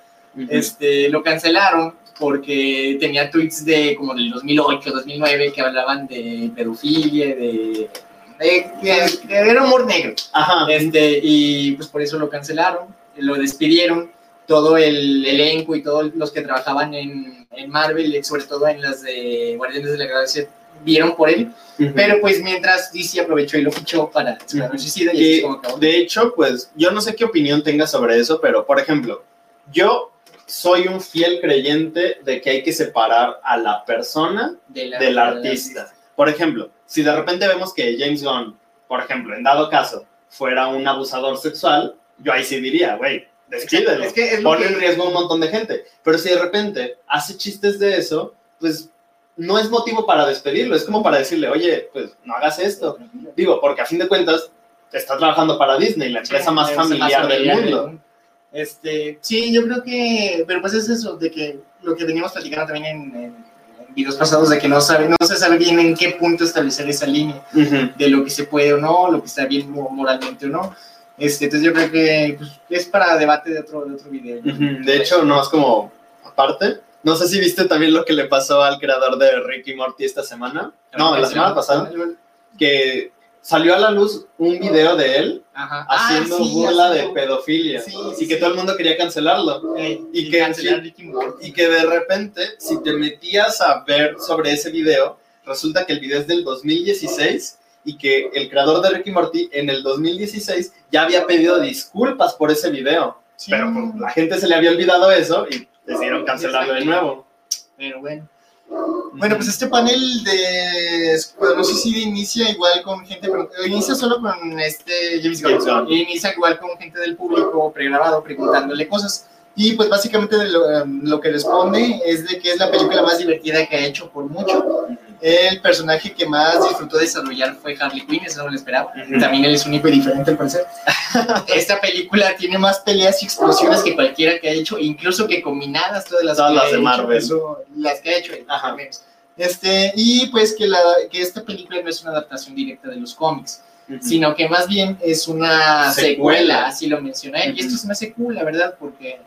Este, lo cancelaron porque tenía tweets de como del 2008, 2009 que hablaban de pedofilia, de, de, de- de- era humor negro. Ajá. Este, y pues por eso lo cancelaron, lo despidieron, todo el elenco y todos los que trabajaban en, en Marvel, sobre todo en las de Guardianes de la Galaxia, vieron por él, pero pues mientras DC aprovechó y lo fichó para Escuadrón Ujú. Suicida y Y, es como acabó. de hecho, pues yo no sé qué opinión tenga sobre eso, pero por ejemplo, yo soy un fiel creyente de que hay que separar a la persona de la- del de la- artista. Por ejemplo, si de repente vemos que James Gunn, por ejemplo, en dado caso, fuera un abusador sexual, yo ahí sí diría, güey, despídelo. Es que es pone que- en riesgo a un montón de gente. Pero si de repente hace chistes de eso, pues no es motivo para despedirlo, es como para decirle, oye, pues no hagas esto. Digo, porque a fin de cuentas está trabajando para Disney, la empresa más Es familiar del mundo. Este, sí, yo creo que, pero pues es eso, de que lo que veníamos platicando también en, en- en videos pasados, de que no, sabe, no se sabe bien en qué punto establecer esa línea. Ujú. de lo que se puede o no, lo que está bien mo- moralmente o no. Este, entonces yo creo que pues, es para debate de otro, de otro video. Ujú. De hecho, no es como aparte. No sé si viste también lo que le pasó al creador de Ricky Morty esta semana. No, la semana pasada. Que salió a la luz un video de él Ajá. haciendo Ah, sí, burla de pedofilia. Sí, y sí, que sí. todo el mundo quería cancelarlo. Eh, y y que- cancelar. Y que de repente, si te metías a ver sobre ese video, resulta que el video es del 2016 y que el creador de Ricky Morty en el 2016 ya había pedido disculpas por ese video. Sí, Pero pues, la gente se le había olvidado eso y decidieron cancelarlo de nuevo. pero bueno. Bueno, pues este panel de Escuadrón Suicida inicia igual con gente, pero inicia solo con este James Gunn. Y inicia igual con gente del público pregrabado preguntándole cosas. Y pues básicamente de lo, em, lo que responde es de que es la película más divertida que ha hecho por mucho. El personaje que más disfrutó desarrollar fue Harley Quinn, eso no lo esperaba. Ujú. También él es único y diferente al parecer. Esta película tiene más peleas y explosiones que cualquiera que ha hecho, incluso que combinadas todas las, Todas que las de hecho, Marvel. eso, las que ha hecho él, Ajá. menos. Este, y pues que, la, que esta película no es una adaptación directa de los cómics, sino que más bien es una Secuela. secuela, así lo mencioné. Ujú. Y esto es una secuela, ¿verdad? Porque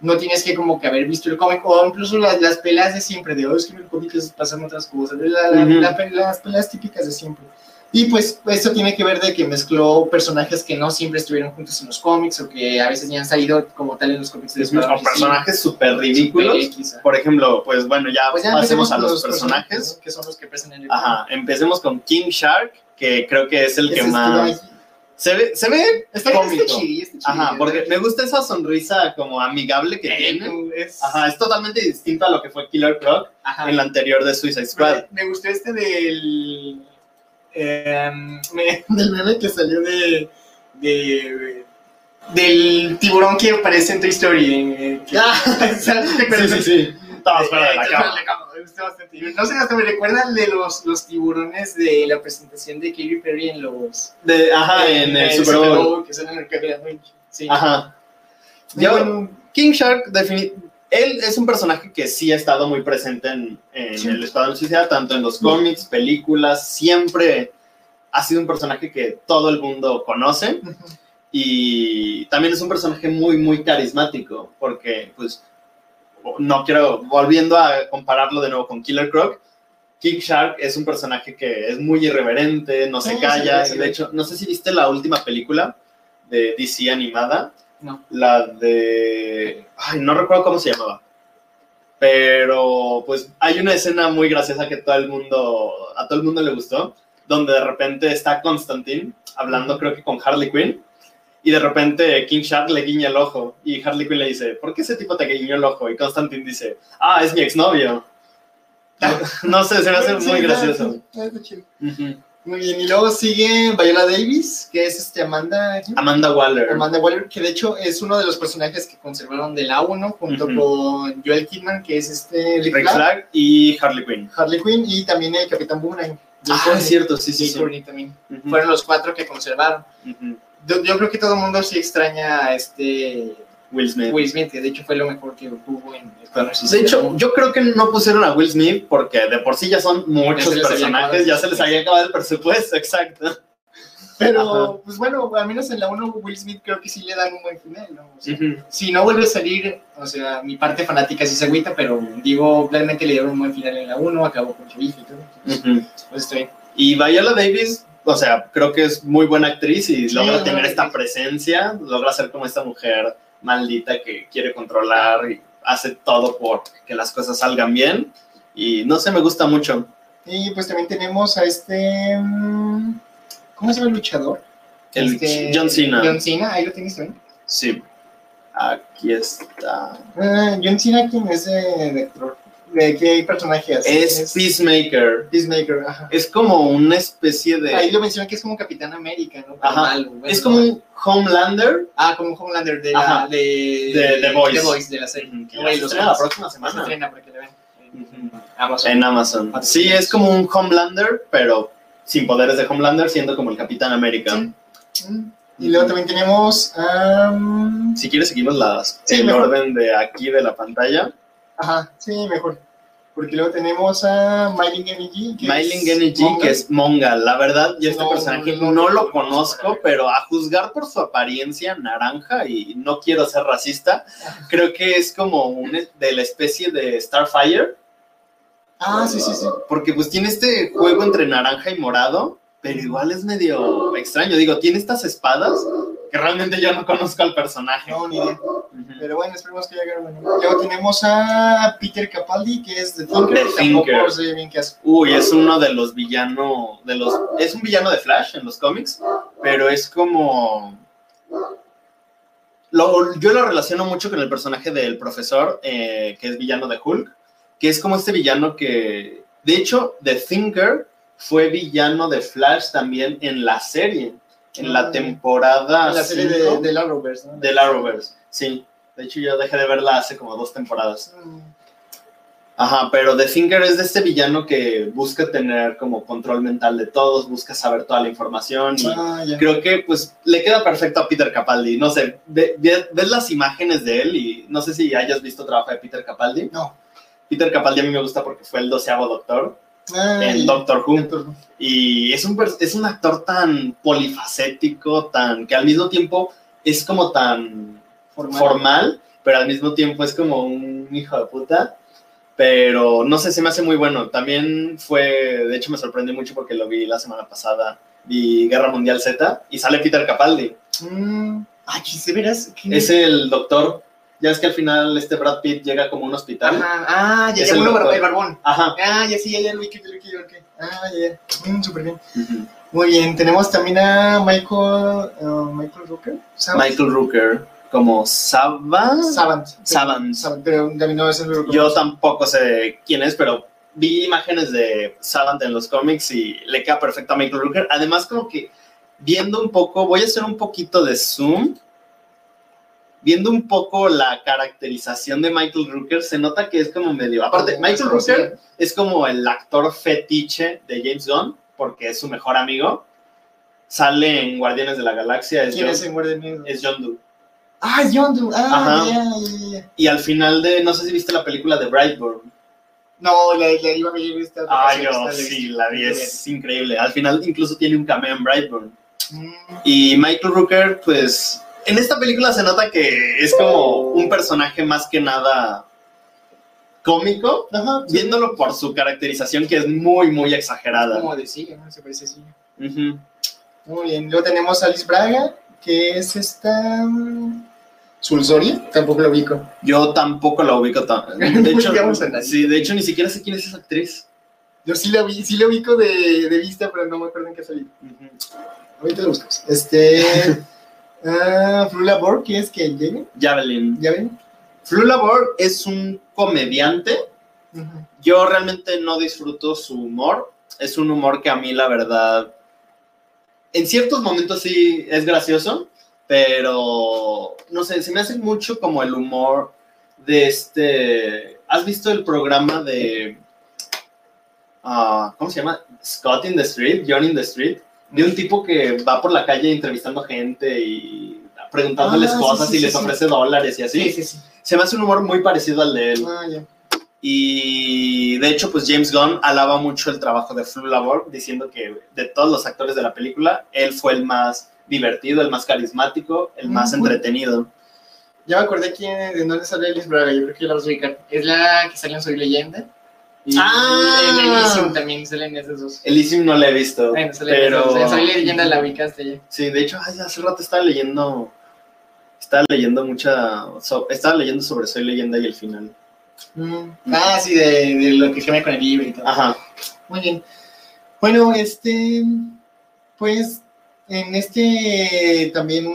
no tienes que como que haber visto el cómic, o incluso las, las peleas de siempre, de, oh, es que en el cómic es- pasan otras cosas, la- la- Ujú. la pe- las peleas típicas de siempre. Y pues esto tiene que ver de que mezcló personajes que no siempre estuvieron juntos en los cómics, o que a veces ni han salido como tal en los cómics de Suicida. personajes súper ridículos. Super. Por ejemplo, pues bueno, ya, Pues ya pasemos a los personajes. ¿no? que son los que presentan en el Ajá, empecemos con King Shark, que creo que es el Ese que más... Se ve, se ve Está, cómico. está chidi, está chidi, Ajá, porque me gusta esa sonrisa como amigable que Eh, tiene. es- Ajá, es totalmente distinto a lo que fue Killer Croc Ajá. en la anterior de Suicide Squad. Me, me gustó este del. em, me- Del meme que salió de... de del tiburón que aparece en Toy Story. eh, que- ¿Sabes? ¿Te acuerdas? sí. Estamos fuera de la cama. me gustó bastante. No sé, hasta me recuerda al de los, los tiburones de la presentación de Katy Perry en los. De, ajá, en el Super Bowl. que son en el que Sí. Ajá. Yo, bueno, King Shark, él es un personaje que sí ha estado muy presente en, en Sí. el Escuadrón Suicida, tanto en los cómics, películas, siempre ha sido un personaje que todo el mundo conoce y también es un personaje muy, muy carismático, porque pues no quiero, volviendo a compararlo de nuevo con Killer Croc, King Shark es un personaje que es muy irreverente, no se Sí, calla, sí, sí. y de hecho, no sé si viste la última película de DC animada, No. la de... Ay, no recuerdo cómo se llamaba. Pero pues hay una escena muy graciosa que todo el mundo, a todo el mundo le gustó, donde de repente está Constantine hablando creo que con Harley Quinn y de repente King Shark le guiña el ojo y Harley Quinn le dice, ¿por qué ese tipo te guiñó el ojo? Y Constantine dice, ah, es mi exnovio. No sé, se me hace sí, muy gracioso. está- está chido. Muy bien, y luego sigue Viola Davis, que es este Amanda. Amanda Waller. Amanda Waller, que de hecho es uno de los personajes que conservaron de la 1 junto Ujú. con Joel Kidman, que es este Rick Rick Flag, y Harley Quinn. Harley Quinn y también el Capitán Boomerang. Ah, es cierto, sí, sí, Fueron los cuatro que conservaron. Yo, yo creo que todo el mundo sí extraña a este Will Smith. Will Smith, que de hecho fue lo mejor que hubo en Escuadrón De hecho, yo creo que no pusieron a Will Smith porque de por sí ya son muchos Ya personajes, ya se les había acabado el presupuesto, exacto. Pero, pues bueno, al menos en la 1 Will Smith creo que sí le dan un buen final, ¿no? O sea, Ujú. si no vuelve a salir, o sea, mi parte fanática sí se agüita, pero digo, realmente le dieron un buen final en la 1, acabó con su hija y todo. Ujú. Pues estoy. Y Viola Davis, o sea, creo que es muy buena actriz y Sí, logra tener esta presencia, logra ser como esta mujer maldita que quiere controlar y hace todo por que las cosas salgan bien. Y no sé, me gusta mucho. Y pues también tenemos a este. mm, ¿Cómo se llama el luchador? El Este, John Cena. John Cena, ahí lo tienes también. Sí. Aquí está. Ah, John Cena, ¿quién es de, de actor? ¿De qué personaje hace? Es Peacemaker. Peacemaker, ajá. Es como una especie de. Ahí lo mencionan que es como Capitán América, ¿no? Ajá. bueno, es como un Homelander. Ah, como un Homelander de la. De, De The Voice. The Voice, de la serie. Que se los la próxima Se semana. estrena para que le vean. En. Amazon. En Amazon. Sí, es como un Homelander, pero sin poderes de Homelander, siendo como el Capitán América. Sí. Mm. Y luego también tenemos. am, Si quieres, seguimos las, Sí, el mejor. orden de aquí de la pantalla. Ajá, sí, mejor. Porque luego tenemos a Myling G. Myling Gene G, que es Monga. La verdad, yo este No, personaje no, no, no, lo no, conozco, no. pero a juzgar por su apariencia naranja, y no quiero ser racista, creo que es como un, de la especie de Starfire, Ah, sí, sí, sí. porque pues tiene este juego entre naranja y morado, pero igual es medio extraño. Digo, tiene estas espadas que realmente yo no conozco al personaje. No, ni idea. Pero bueno, esperemos que llegue bueno. Luego tenemos a Peter Capaldi, que es The Thinker. The Thinker. sé bien qué hace. Uy, es uno de los villanos, de los, es un villano de Flash en los cómics, pero es como, lo- yo lo relaciono mucho con el personaje del profesor, eh, que es villano de Hulk, que es como este villano que, de hecho, The Thinker fue villano de Flash también en la serie, en la temporada En la serie de, de Arrowverse, ¿no? del Arrowverse, sí. De hecho, yo dejé de verla hace como dos temporadas. Mm, Ajá, pero The Thinker es de este villano que busca tener como control mental de todos, busca saber toda la información y Ah, creo que pues le queda perfecto a Peter Capaldi. No sé, ve- ve- ves las imágenes de él y no sé si hayas visto trabajo de Peter Capaldi. No. Peter Capaldi a mí me gusta porque fue el doceavo doctor Ah, en. Doctor Who Doctor Who. y es un, es un actor tan polifacético, tan que al mismo tiempo es como tan Formal. formal, pero al mismo tiempo es como un hijo de puta. Pero no sé, se me hace muy bueno. También fue, de hecho me sorprendió mucho porque lo vi la semana pasada. Vi Guerra Mundial Z y sale Peter Capaldi. Mm, Ay, ¿de veras? ¿Qué? Es el doctor. Ya es que al final este Brad Pitt llega como a un hospital. Ajá. Ah, ya, ya, el doctor. el barbón. Ajá. Ah, ya sí, ya, ya ya lo vi que- Ah, ya, ya. Mm, súper bien. Muy bien, tenemos también a Michael, uh, Michael Rooker. Savant. Michael Rooker como Saba. Savant. Savant. Savant, pero también no es el Rooker. Yo tampoco sé quién es, pero vi imágenes de Savant en los cómics y le queda perfecto a Michael Rooker. Además, como que viendo un poco, voy a hacer un poquito de zoom. Viendo un poco la caracterización de Michael Rooker, se nota que es como medio. Aparte, Como Michael Rooker es como el actor fetiche de James Gunn, porque es su mejor amigo. Sale en Guardianes de la Galaxia, es ¿Quién John, es en Guardia Negro? es John Doe. Ah, John Doe. Ah, ya, ya, ya. Y al final de, no sé si viste la película de Brightburn. No, la, la iba a ver. Ah, yo sí, la vi, es increíble. Al final incluso tiene un cameo en Brightburn. Mm, Y Michael Rooker, pues, en esta película se nota que es como un personaje más que nada cómico, Ajá, sí. viéndolo por su caracterización que es muy, muy exagerada. Como de Sigue, ¿no? Se parece Sigue. Ujú. Muy bien. Luego tenemos a Alice Braga, que es esta. mm, Sulsoria, tampoco lo ubico. Yo tampoco la ubico tan... De hecho, sí, de hecho, ni siquiera sé quién es esa actriz. Yo sí la vi, sí la ubico de, de vista, pero no me acuerdo en qué salió. Ujú. Ahorita lo buscamos. Este. ah, Flula Borg, que es que Javen, Javelin. ¿ya ven? Flula Borg es un comediante. Yo realmente no disfruto su humor. es un humor que a mí la verdad, en ciertos momentos sí es gracioso, pero no sé, se me hace mucho como el humor de este, ¿has visto el programa de, ah, ¿cómo se llama? Scott in the Street, John in the Street, de un tipo que va por la calle entrevistando gente y preguntándoles Ah, sí, cosas sí, y sí, les sí. ofrece dólares y así. Sí, sí, sí. Se me hace un humor muy parecido al de él. Ah, ya. Y de hecho, pues James Gunn alaba mucho el trabajo de Flu Labor, diciendo que de todos los actores de la película, él fue el más divertido, el más carismático, el más entretenido. Ya me acordé quién, de dónde sale Alice Braga, yo creo que la vas a ubicar. Es la que sale en Soy Leyenda. Y Ah. en Elysium también salen esas dos. Elysium no la he visto, Bueno, pero... En Soy Leyenda la ubicaste ya. Sí, de hecho, hace rato estaba leyendo, estaba leyendo mucha, so- estaba leyendo sobre Soy Leyenda y el final. Ah, sí, de, de lo que cambia con el libro y todo. Ajá. Muy bien. Bueno, este, pues en este también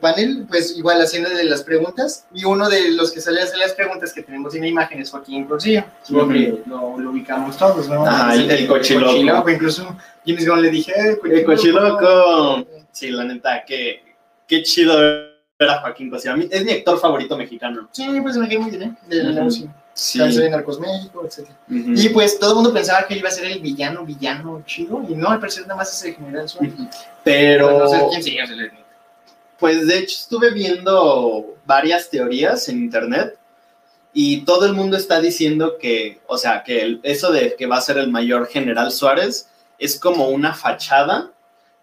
panel, pues igual haciendo de las preguntas, y uno de los que sale a hacer las preguntas que tenemos en la imagen es Joaquín Porcillo. Supongo que lo, lo ubicamos todos, ¿no? Ajá, el- el cochiloco. Incluso James Gunn le dije, eh, El cochiloco. Sí, la neta, qué, qué chido ver a Joaquín mí es mi actor favorito mexicano. Sí, pues me cae muy bien, ¿eh? De la Ujú. música. Sí. Narcos México, etc. Y pues todo el mundo pensaba que él iba a ser el villano, villano chido, y no, al parecer nada más es el general Suárez. Pero, no sé quién sigue, pues de hecho estuve viendo varias teorías en internet y todo el mundo está diciendo que, o sea, que el- eso de que va a ser el mayor general Suárez es como una fachada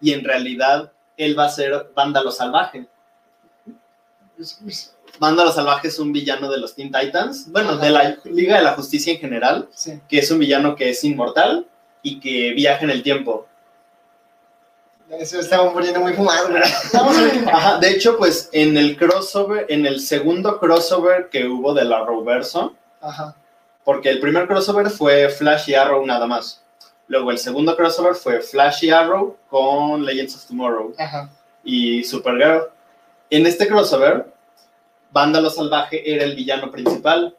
y en realidad él va a ser vándalo salvaje. Vándalo salvaje es un villano de los Teen Titans, bueno, Ajá. de la Liga de la Justicia en general, Sí. que es un villano que es inmortal y que viaja en el tiempo. Eso estaba poniendo muy fumado, a. Ajá, de hecho, pues en el crossover, en el segundo crossover que hubo de la Arrowverso, Ajá. porque el primer crossover fue Flash y Arrow nada más. Luego el segundo crossover fue Flash y Arrow con Legends of Tomorrow Ajá. y Supergirl. En este crossover, Vándalo Salvaje era el villano principal,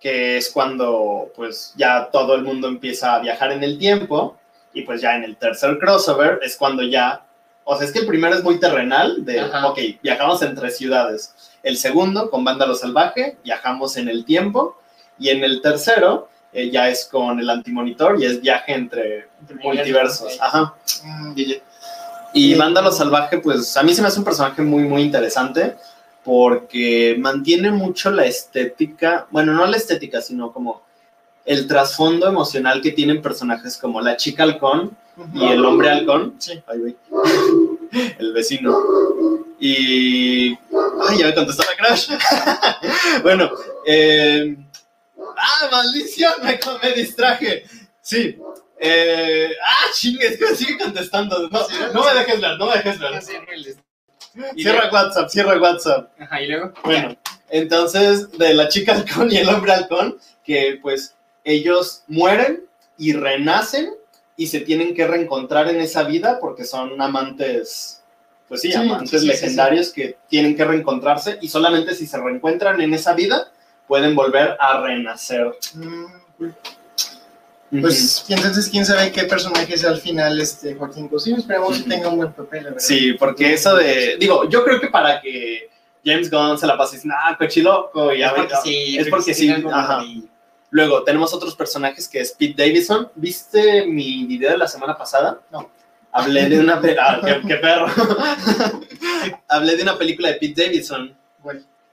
que es cuando pues ya todo el mundo empieza a viajar en el tiempo y pues ya en el tercer crossover es cuando ya, o sea, es que el primero es muy terrenal, de, Ajá. ok, viajamos entre ciudades. El segundo, con Vándalo Salvaje, viajamos en el tiempo y en el tercero eh, ya es con el antimonitor y es viaje entre multiversos. Ajá. Mm. Y. Vándalo Salvaje, pues a mí se me hace un personaje muy, muy interesante porque mantiene mucho la estética, bueno, no la estética, sino como el trasfondo emocional que tienen personajes como la chica halcón y el hombre halcón. Sí. Ay, güey. El vecino. Y. Ay, ya me contestó la crash. bueno, eh... ¡Ah, maldición! Me, me distraje. Sí. Eh... ¡Ah, chingues! Sigue contestando. No, no me dejes ver, no me dejes ver. Y Cierra WhatsApp, cierra WhatsApp. Ajá, y luego. Bueno, entonces de la chica halcón y el hombre halcón, que pues ellos mueren y renacen y se tienen que reencontrar en esa vida porque son amantes, pues sí, Sí, amantes sí, sí, legendarios que tienen que reencontrarse y solamente si se reencuentran en esa vida pueden volver a renacer. Mm. Pues, y entonces, quién sabe qué personaje es al final este Joaquín Cosío. Esperamos que tenga un buen papel, la verdad. Sí, porque eso de, digo, yo creo que para que James Gunn se la pase diciendo, ah, cochiloco, y Es a porque sí. es porque sí, ajá. Luego tenemos otros personajes que es Pete Davidson. ¿Viste mi video de la semana pasada? No. Hablé de una ah, qué, qué perro. Hablé de una película de Pete Davidson,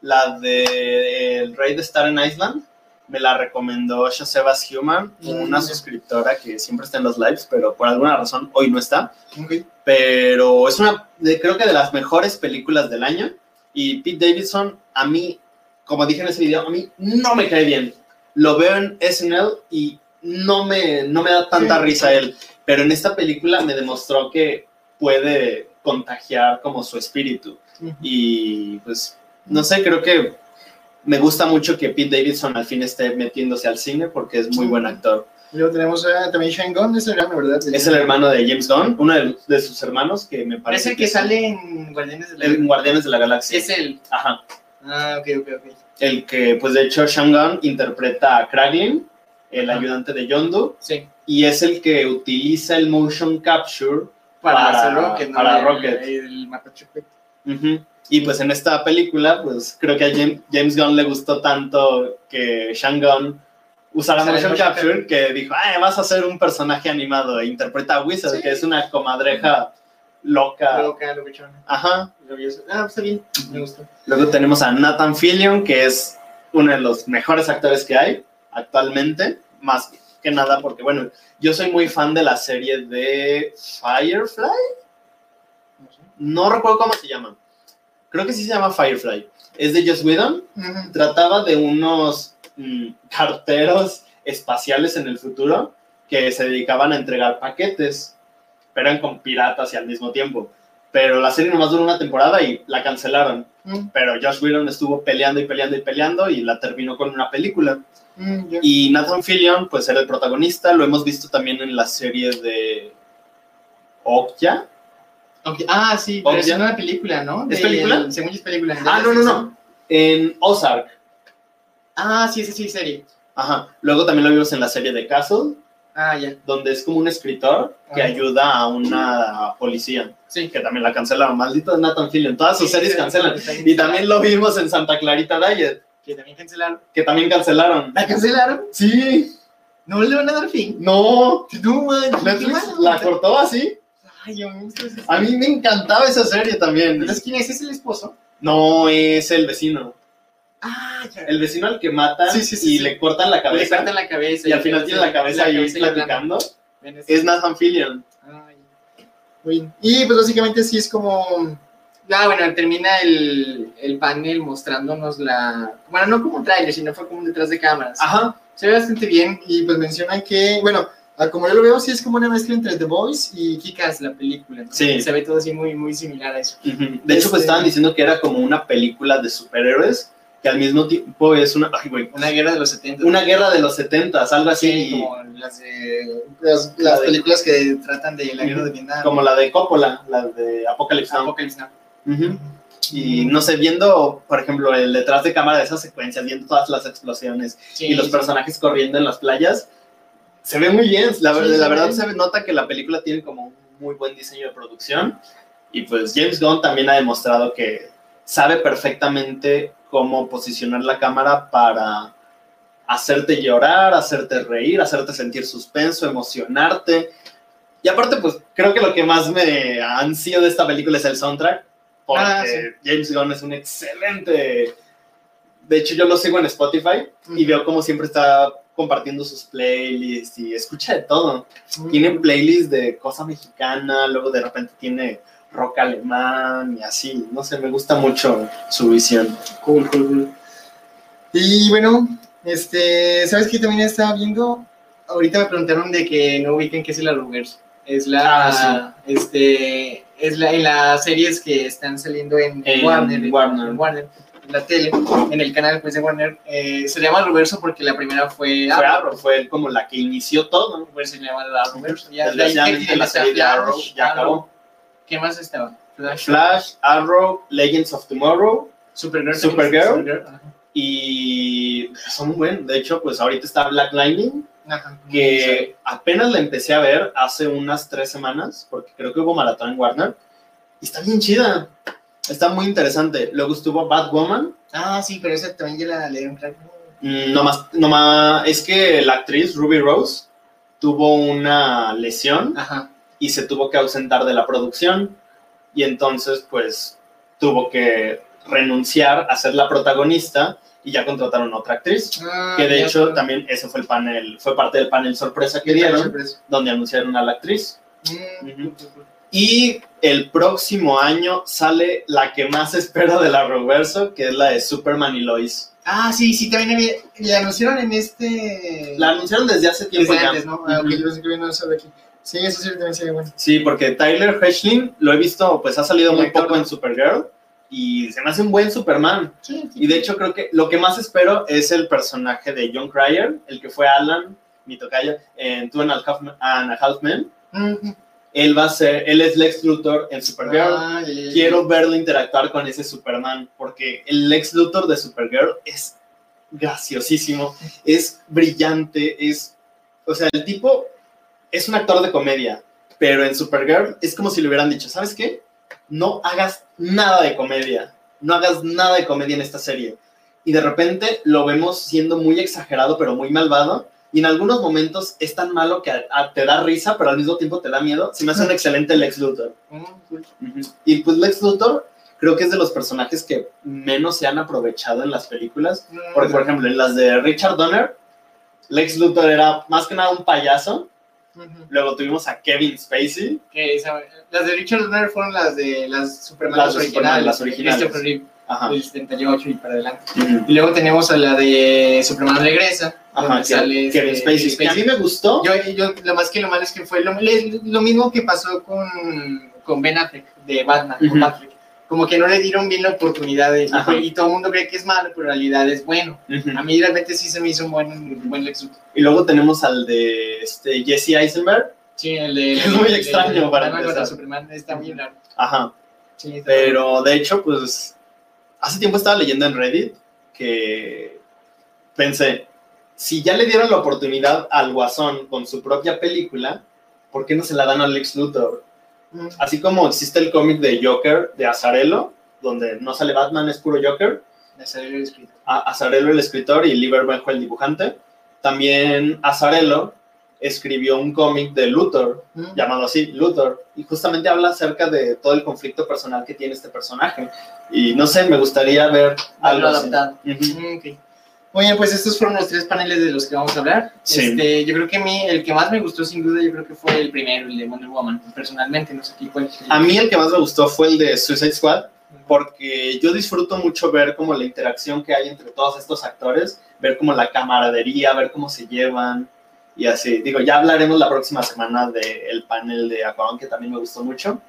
la de El Rey de Staten Island. Me la recomendó Josebas Human, una Mm. suscriptora que siempre está en los lives, pero por alguna razón hoy no está. Ok. Pero es una, de, creo que de las mejores películas del año. Y Pete Davidson, a mí, como dije en ese video, a mí no me cae bien. Lo veo en SNL y no me, no me da tanta Sí. risa él. Pero en esta película me demostró que puede contagiar como su espíritu. Ujú. Y pues, no sé, creo que me gusta mucho que Pete Davidson al fin esté metiéndose al cine porque es muy buen actor. Y luego tenemos a, también Shane Gunn, es el hermano, ¿verdad? Es el hermano de James Gunn, uno de, de sus hermanos que me parece Parece que sale en Guardianes de la en Guardianes de la Galaxia. Es él. Ajá. Ah, ok, ok, ok. El que, pues de hecho, Sean Gunn interpreta a Kraglin el Ajá. ayudante de Yondu, Sí. y es el que utiliza el motion capture Para, Para- hacer Rocket, ¿no? para El- Rocket. El, Y pues en esta película, pues creo que a James, James Gunn le gustó tanto que Shangon usara Usara motion capture que dijo, vas a ser un personaje animado e interpreta a Wizard, Sí. que es una comadreja loca. Loca. Ajá. Ah, está bien. Me gusta. Luego tenemos a Nathan Fillion, que es uno de los mejores actores que hay actualmente, más que nada porque, bueno, yo soy muy fan de la serie de Firefly. No recuerdo cómo se llama. Creo que sí se llama Firefly. Es de Joss Whedon. Trataba de unos mm, carteros espaciales en el futuro que se dedicaban a entregar paquetes, pero eran con piratas y al mismo tiempo. Pero la serie nomás duró una temporada y la cancelaron. Mm, Pero Josh Whedon estuvo peleando y peleando y peleando y la terminó con una película. mm. Y Nathan Fillion, pues era el protagonista. Lo hemos visto también en la serie de Okja. Ah, sí, pero es una película, ¿no? ¿Es De- película? Según yo es película. Ah, no, no, no. En Ozark. Ah, sí, sí, sí, serie. Ajá. Luego también lo vimos en la serie de Castle, Ah, ya. donde es como un escritor que Ah. ayuda a una policía, Sí. que también la cancelaron. Maldito Nathan Fillion. Todas sus Sí, series sí, cancelan. Y también lo vimos en Santa Clarita Diet, Que también cancelaron. que también cancelaron. ¿La cancelaron? Sí. No le van a dar fin. No. No, man. qué Netflix la cortó así. Ay, yo me gusta esa A mí me encantaba esa serie también. ¿Entonces quién es? ¿Es el esposo? No, es el vecino. Ah, ya. El vecino al que matan Sí, sí, sí, y sí. le cortan la Le cabeza. cortan la cabeza. y al final tiene la cabeza ahí cabeza hablando. platicando. Es Nathan Fillion. Ay. Bien. Y pues básicamente sí es como. Ah, bueno, termina el, el panel mostrándonos la. Bueno, no como un trailer, sino fue como un detrás de cámaras. Ajá. Se ve bastante bien y pues mencionan que, bueno, como yo lo veo, sí es como una mezcla entre The Voice y Kikas, la película. ¿no? Sí. Se ve todo así muy, muy similar a eso. Ujú. De hecho, pues Este- estaban diciendo que era como una película de superhéroes que al mismo tiempo es una, ay, güey, Una guerra de los 70. una guerra de los 70 algo así, Sí, como las, de, las, las de- películas que tratan de la guerra de Vietnam. como la de Coppola, la de Apocalypse Now. Apocalypse Now. Ujú. Y no sé, viendo, por ejemplo, el detrás de cámara de esas secuencias, viendo todas las explosiones Sí, y los sí. personajes corriendo en las playas, se ve muy bien. La, Sí, la verdad ve. se nota que la película tiene como un muy buen diseño de producción. Y pues James Gunn también ha demostrado que sabe perfectamente cómo posicionar la cámara para hacerte llorar, hacerte reír, hacerte sentir suspenso, emocionarte. Y aparte, pues creo que lo que más me ansío de esta película es el soundtrack, porque Ah, sí. James Gunn es un excelente... De hecho, yo lo sigo en Spotify y veo como siempre está compartiendo sus playlists y escucha de todo. Mm. Tiene playlists de cosa mexicana, luego de repente tiene rock alemán y así. No sé, me gusta mucho su visión. Cool, cool, cool. Y bueno, este, ¿sabes qué también estaba viendo? Ahorita me preguntaron de que no ubiquen qué es el Arrowverse. Es la, Ah, este, es la, en las series que están saliendo en, En Warner, Warner. en Warner, la tele, en el canal pues, de Warner. eh, se llama Arrowverse porque la primera fue Fue Arrow, fue como la que inició todo. pues se llama. Ya, ya, Desgraciadamente ya la serie de Arrow ya Arrow. acabó. ¿Qué más estaba? Flash, Flash, Arrow, Legends of Tomorrow Supergirl. Supergirl. Y son buenos. De hecho, pues ahorita está Black Lightning, Ajá. que apenas la empecé a ver hace unas tres semanas, porque creo que hubo maratón en Warner, y está bien chida. Está muy interesante. Luego estuvo Batwoman. Ah, sí, pero esa también ya la claro. Mm, No más, no más, es que la actriz Ruby Rose tuvo una lesión Ajá. y se tuvo que ausentar de la producción y entonces pues tuvo que renunciar a ser la protagonista y ya contrataron a otra actriz. Ah, Que de ya, hecho también ese fue el panel, fue parte del panel sorpresa que dieron, donde anunciaron a la actriz. Mm. Y el próximo año sale la que más espero de la Roverso, que es la de Superman y Lois. Ah, sí, sí, también había, la anunciaron en este... La anunciaron desde hace tiempo desde ya. antes, ¿no? Ah, ok, Ujú. yo pensé que no sale aquí. Sí, eso sí también sería bueno. Sí, porque Tyler Hoechlin lo he visto, pues ha salido muy poco en Supergirl y se me hace un buen Superman. Sí, Y de hecho creo que lo que más espero es el personaje de John Cryer, el que fue Alan, mi tocayo, en Two and a Half, Men. Ujú. Él va a ser, él es Lex Luthor en Supergirl. Ah. Quiero verlo interactuar con ese Superman, porque el Lex Luthor de Supergirl es graciosísimo, es brillante, es, o sea, el tipo es un actor de comedia, pero en Supergirl es como si le hubieran dicho, ¿sabes qué? No hagas nada de comedia, no hagas nada de comedia en esta serie. Y de repente lo vemos siendo muy exagerado, pero muy malvado. Y en algunos momentos es tan malo que te da risa, pero al mismo tiempo te da miedo. Se me hace un excelente Lex Luthor. Mm, y pues Lex Luthor creo que es de los personajes que menos se han aprovechado en las películas. Mm. Porque, por ejemplo, en las de Richard Donner, Lex Luthor era más que nada un payaso. Luego tuvimos a Kevin Spacey. las de Richard Donner fueron las de las Superman, las, originales. las originales. Ajá. del 78 y para adelante. Y luego tenemos a la de Superman Regresa, Ajá, sale Kevin este, Spacey. a mí me gustó. Yo, yo, lo más que lo malo es que fue lo, lo mismo que pasó con, con Ben Affleck de Batman, con Affleck. Como que no le dieron bien la oportunidad de, y todo el mundo cree que es malo, pero en realidad es bueno. A mí realmente sí se me hizo un buen, buen Lex Y luego tenemos al de este, Jesse Eisenberg. Sí, el de... Es muy extraño para empezar. Superman está bien raro. Ajá. Sí, pero de hecho, pues hace tiempo estaba leyendo en Reddit que pensé, si ya le dieron la oportunidad al Guasón con su propia película, ¿por qué no se la dan a Lex Luthor? Mm. Así como existe el cómic de Joker de Azarello, donde no sale Batman, es puro Joker. Azarello el escritor. Azarello el escritor y Liber el dibujante. También Azarello escribió un cómic de Luthor, mm. llamado así, Luthor, y justamente habla acerca de todo el conflicto personal que tiene este personaje. Y no sé, me gustaría ver algo adaptado. Oye, pues estos fueron los tres paneles de los que vamos a hablar. Este, yo creo que el que más me gustó sin duda, yo creo que fue el primero, el de Wonder Woman, personalmente, no sé qué cuál. A mí el que más me gustó fue el de Suicide Squad, porque yo disfruto mucho ver como la interacción que hay entre todos estos actores, ver como la camaradería, ver cómo se llevan y así. Digo, ya hablaremos la próxima semana del panel de Aquaman, que también me gustó mucho,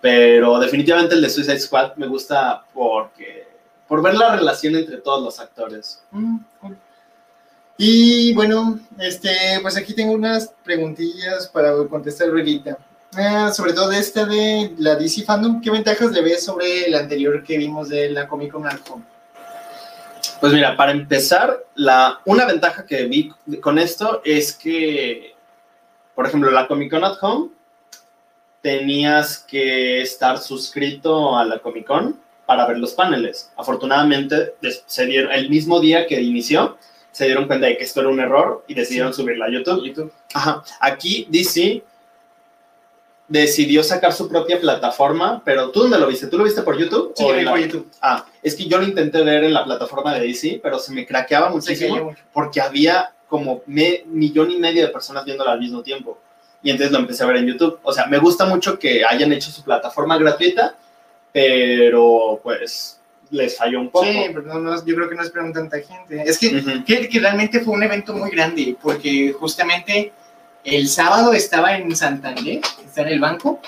pero definitivamente el de Suicide Squad me gusta porque por ver la relación entre todos los actores. Mm, y bueno, este, pues aquí tengo unas preguntillas para contestar ahorita. Ah, sobre todo esta de la DC Fandom, ¿qué ventajas le ves sobre el anterior que vimos de la Comic Con at Home? Pues mira, para empezar, la, una ventaja que vi con esto es que, por ejemplo, la Comic Con at Home tenías que estar suscrito a la Comic Con para ver los paneles. Afortunadamente, se dieron, el mismo día que inició, se dieron cuenta de que esto era un error y decidieron subirla a YouTube. YouTube. Ajá. Aquí DC decidió sacar su propia plataforma, pero ¿tú dónde lo viste? ¿Tú lo viste por YouTube? Sí, por YouTube. Ah, es que yo lo intenté ver en la plataforma de DC, pero se me craqueaba muchísimo porque había como me, millón y medio de personas viéndolo al mismo tiempo. Y entonces lo empecé a ver en YouTube. O sea, me gusta mucho que hayan hecho su plataforma gratuita pero pues les falló un poco. Sí, pero no, yo creo que no esperaron tanta gente. Es que, que, realmente fue un evento muy grande, porque justamente el sábado estaba en Santander, estaba en el banco,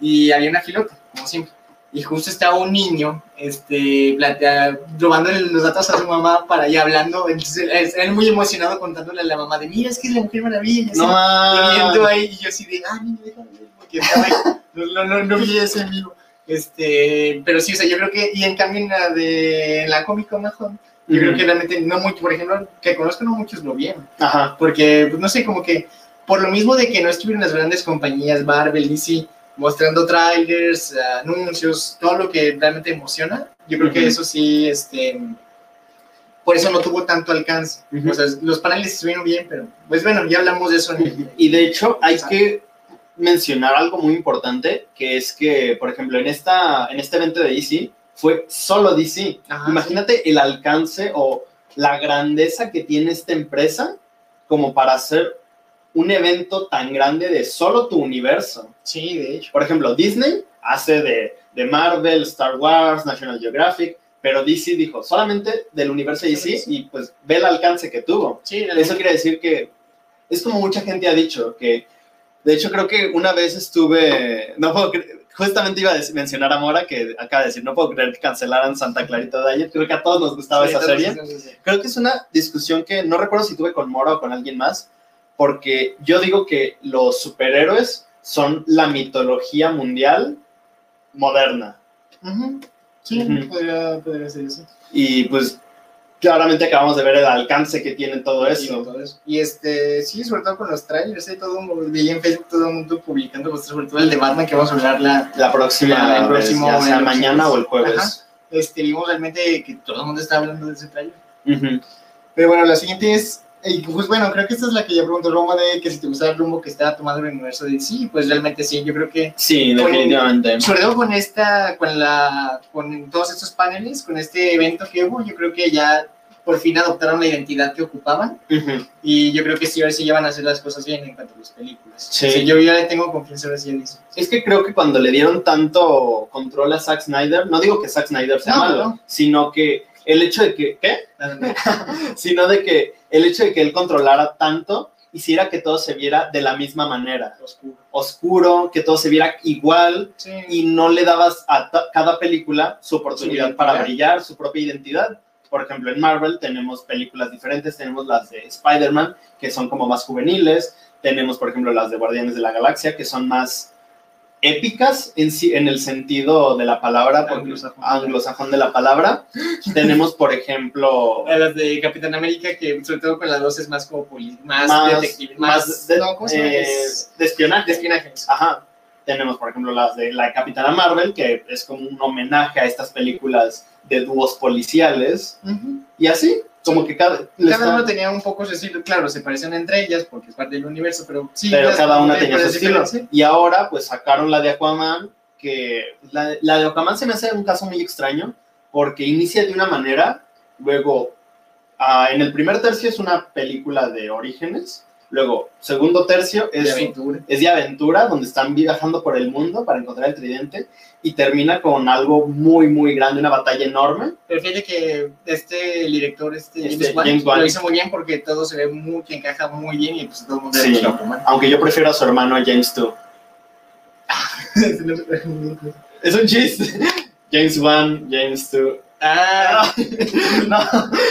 y había una filota, como siempre. Y justo estaba un niño, este, robándole los datos a su mamá para ir hablando. Entonces, él muy emocionado contándole a la mamá de, mira, es que es la mujer maravilla. No, ahí, y yo así de, ah, niño, déjame porque estaba ahí. No, no, no, no vi ese vivo. Este, pero sí, o sea, yo creo que, y en cambio en la de la Comic Con mejor, yo creo que realmente no mucho, por ejemplo, que conozco no muchos lo vieron. Ajá. Porque, pues no sé, como que por lo mismo de que no estuvieron las grandes compañías Marvel, DC, mostrando trailers, anuncios, todo lo que realmente emociona, yo creo que eso sí, este, por eso no tuvo tanto alcance. O sea, los paneles estuvieron bien, pero pues bueno, ya hablamos de eso. y de hecho, hay que mencionar algo muy importante, que es que, por ejemplo, en, esta, en este evento de DC fue solo DC. Imagínate el alcance o la grandeza que tiene esta empresa como para hacer un evento tan grande de solo tu universo. Sí, de hecho. Por ejemplo, Disney hace de, de Marvel, Star Wars, National Geographic, pero DC dijo solamente del universo DC y pues ve el alcance que tuvo. Sí, Eso quiere decir que es como mucha gente ha dicho, que de hecho, creo que una vez estuve, no puedo justamente iba a mencionar a Mora, que acaba de decir, no puedo creer que cancelaran Santa Clarita de ayer. Creo que a todos nos gustaba esa serie. Creo que es una discusión que no recuerdo si tuve con Mora o con alguien más, porque yo digo que los superhéroes son la mitología mundial moderna. Sí, podría, podría ser eso. Y pues claramente acabamos de ver el alcance que tiene todo eso. todo eso. Y este, sí, sobre todo con los trailers, ¿eh? todo un- vi en Facebook todo el mundo publicando, pues, sobre todo el de Batman que vamos a hablar la, La próxima, La- el vez, próximo- ya sea el próximo mañana o el jueves. Ajá. este, vimos realmente que todo el mundo está hablando de ese trailer. Pero bueno, la siguiente es, y pues bueno, creo que esta es la que ya preguntó Roma de que si te gustaba el rumbo que estaba tomando el universo de sí, pues realmente sí, yo creo que Sí, Con- definitivamente. sobre todo con esta, con la, con todos estos paneles, con este evento que hubo, yo creo que ya por fin adoptaron la identidad que ocupaban Ujú. y yo creo que sí, ahora sí ya van a hacer las cosas bien en cuanto a las películas. Sí. O sea, yo ya le tengo confianza ahora sí en eso. Es que creo que cuando le dieron tanto control a Zack Snyder, no digo que Zack Snyder sea No, malo, no. sino que el hecho de que, ¿qué? Sino de que el hecho de que él controlara tanto hiciera que todo se viera de la misma manera, Oscuro. oscuro, que todo se viera igual Sí. y no le dabas a cada película su oportunidad para brillar, su propia identidad. Por ejemplo, en Marvel tenemos películas diferentes, tenemos las de Spider-Man, que son como más juveniles, tenemos, por ejemplo, las de Guardianes de la Galaxia, que son más épicas en, en el sentido de la palabra, porque- Anglosajón. anglosajón de la palabra. tenemos, por ejemplo, las de Capitán América, que sobre todo con la 2 es más como más, más, detective, más más, de, no, eh, de espionaje. de espionaje. Ajá. Tenemos, por ejemplo, las de la Capitana Marvel, que es como un homenaje a estas películas de dúos policiales. Ujú. Y así, como que cada, Cada uno tenía un poco su estilo, claro, se parecen entre ellas porque es parte del universo, pero sí. pero cada una tenía su es estilo. Y ahora, pues sacaron la de Aquaman, que la, la de Aquaman se me hace un caso muy extraño, porque inicia de una manera, luego, ah, en el primer tercio es una película de orígenes, luego, segundo tercio De es aventura. es de aventura, donde están viajando por el mundo para encontrar el tridente y termina con algo muy, muy grande, una batalla enorme. Pero fíjate que este el director, este, Este, James, Wan, James Wan. lo hizo muy bien porque todo se ve muy, que encaja muy bien y pues todo el mundo Sí. Aunque yo prefiero a su hermano James 2. Es un chiste. James 1, James 2. Ah, no,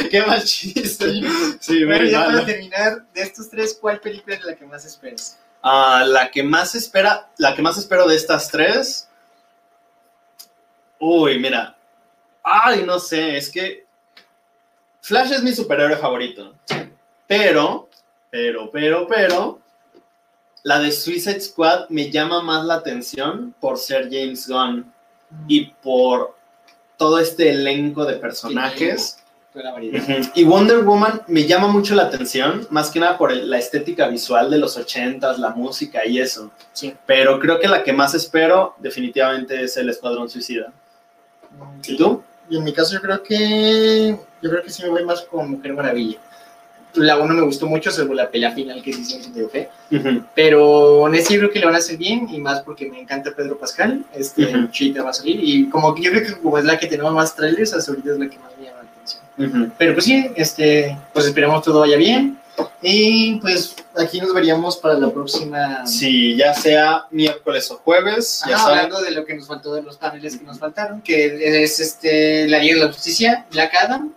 qué mal chiste. Sí, muy ya para terminar, de estos tres, ¿cuál película es la que más esperas? Ah, la que más espera, la que más espero de estas tres. Uy, mira. Ay, no sé, es que Flash es mi superhéroe favorito. Pero, pero, pero, pero, la de Suicide Squad me llama más la atención por ser James Gunn y por todo este elenco de personajes. La variedad. Y Wonder Woman me llama mucho la atención, más que nada por el- la estética visual de los ochentas, la música y eso. Sí. Pero creo que la que más espero definitivamente es el Escuadrón Suicida. ¿Y tú? Y en mi caso yo creo que yo creo que sí me voy más con Mujer Maravilla. La uno me gustó mucho, salvo la pelea final que sí se me fe. Ujú. Pero honesto yo creo que le van a hacer bien y más porque me encanta Pedro Pascal. Este Ujú. Chita va a salir y como que yo creo que como es la que tenemos más trailers, hasta ahorita es la que más me llama la atención. Ujú. Pero pues sí, este, pues esperemos todo vaya bien. Y pues aquí nos veríamos para la próxima. Sí, ya sea miércoles o jueves, ya Ajá, saben. hablando de lo que nos faltó de los paneles que nos faltaron, que es este la Liga de la Justicia, Black Adam,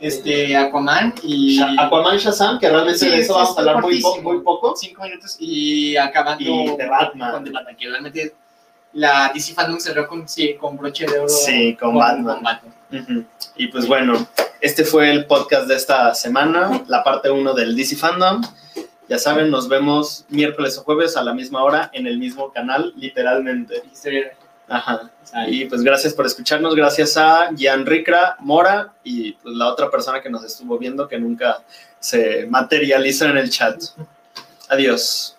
este Aquaman y Aquaman Shazam, que realmente Sí, de eso sí, vamos a hablar muy, po- muy poco. cinco minutos y acabando Y de Batman. con The Batman, que realmente la DC Fandom cerró con, sí, con broche de oro Sí, con Batman. con Batman. Ujú. Y pues bueno, este fue el podcast de esta semana, la parte 1 del DC Fandom. Ya saben, nos vemos miércoles o jueves a la misma hora en el mismo canal, literalmente. Historia- Ajá. Y pues gracias por escucharnos, gracias a Gian Ricra Mora y pues, la otra persona que nos estuvo viendo que nunca se materializó en el chat. Adiós.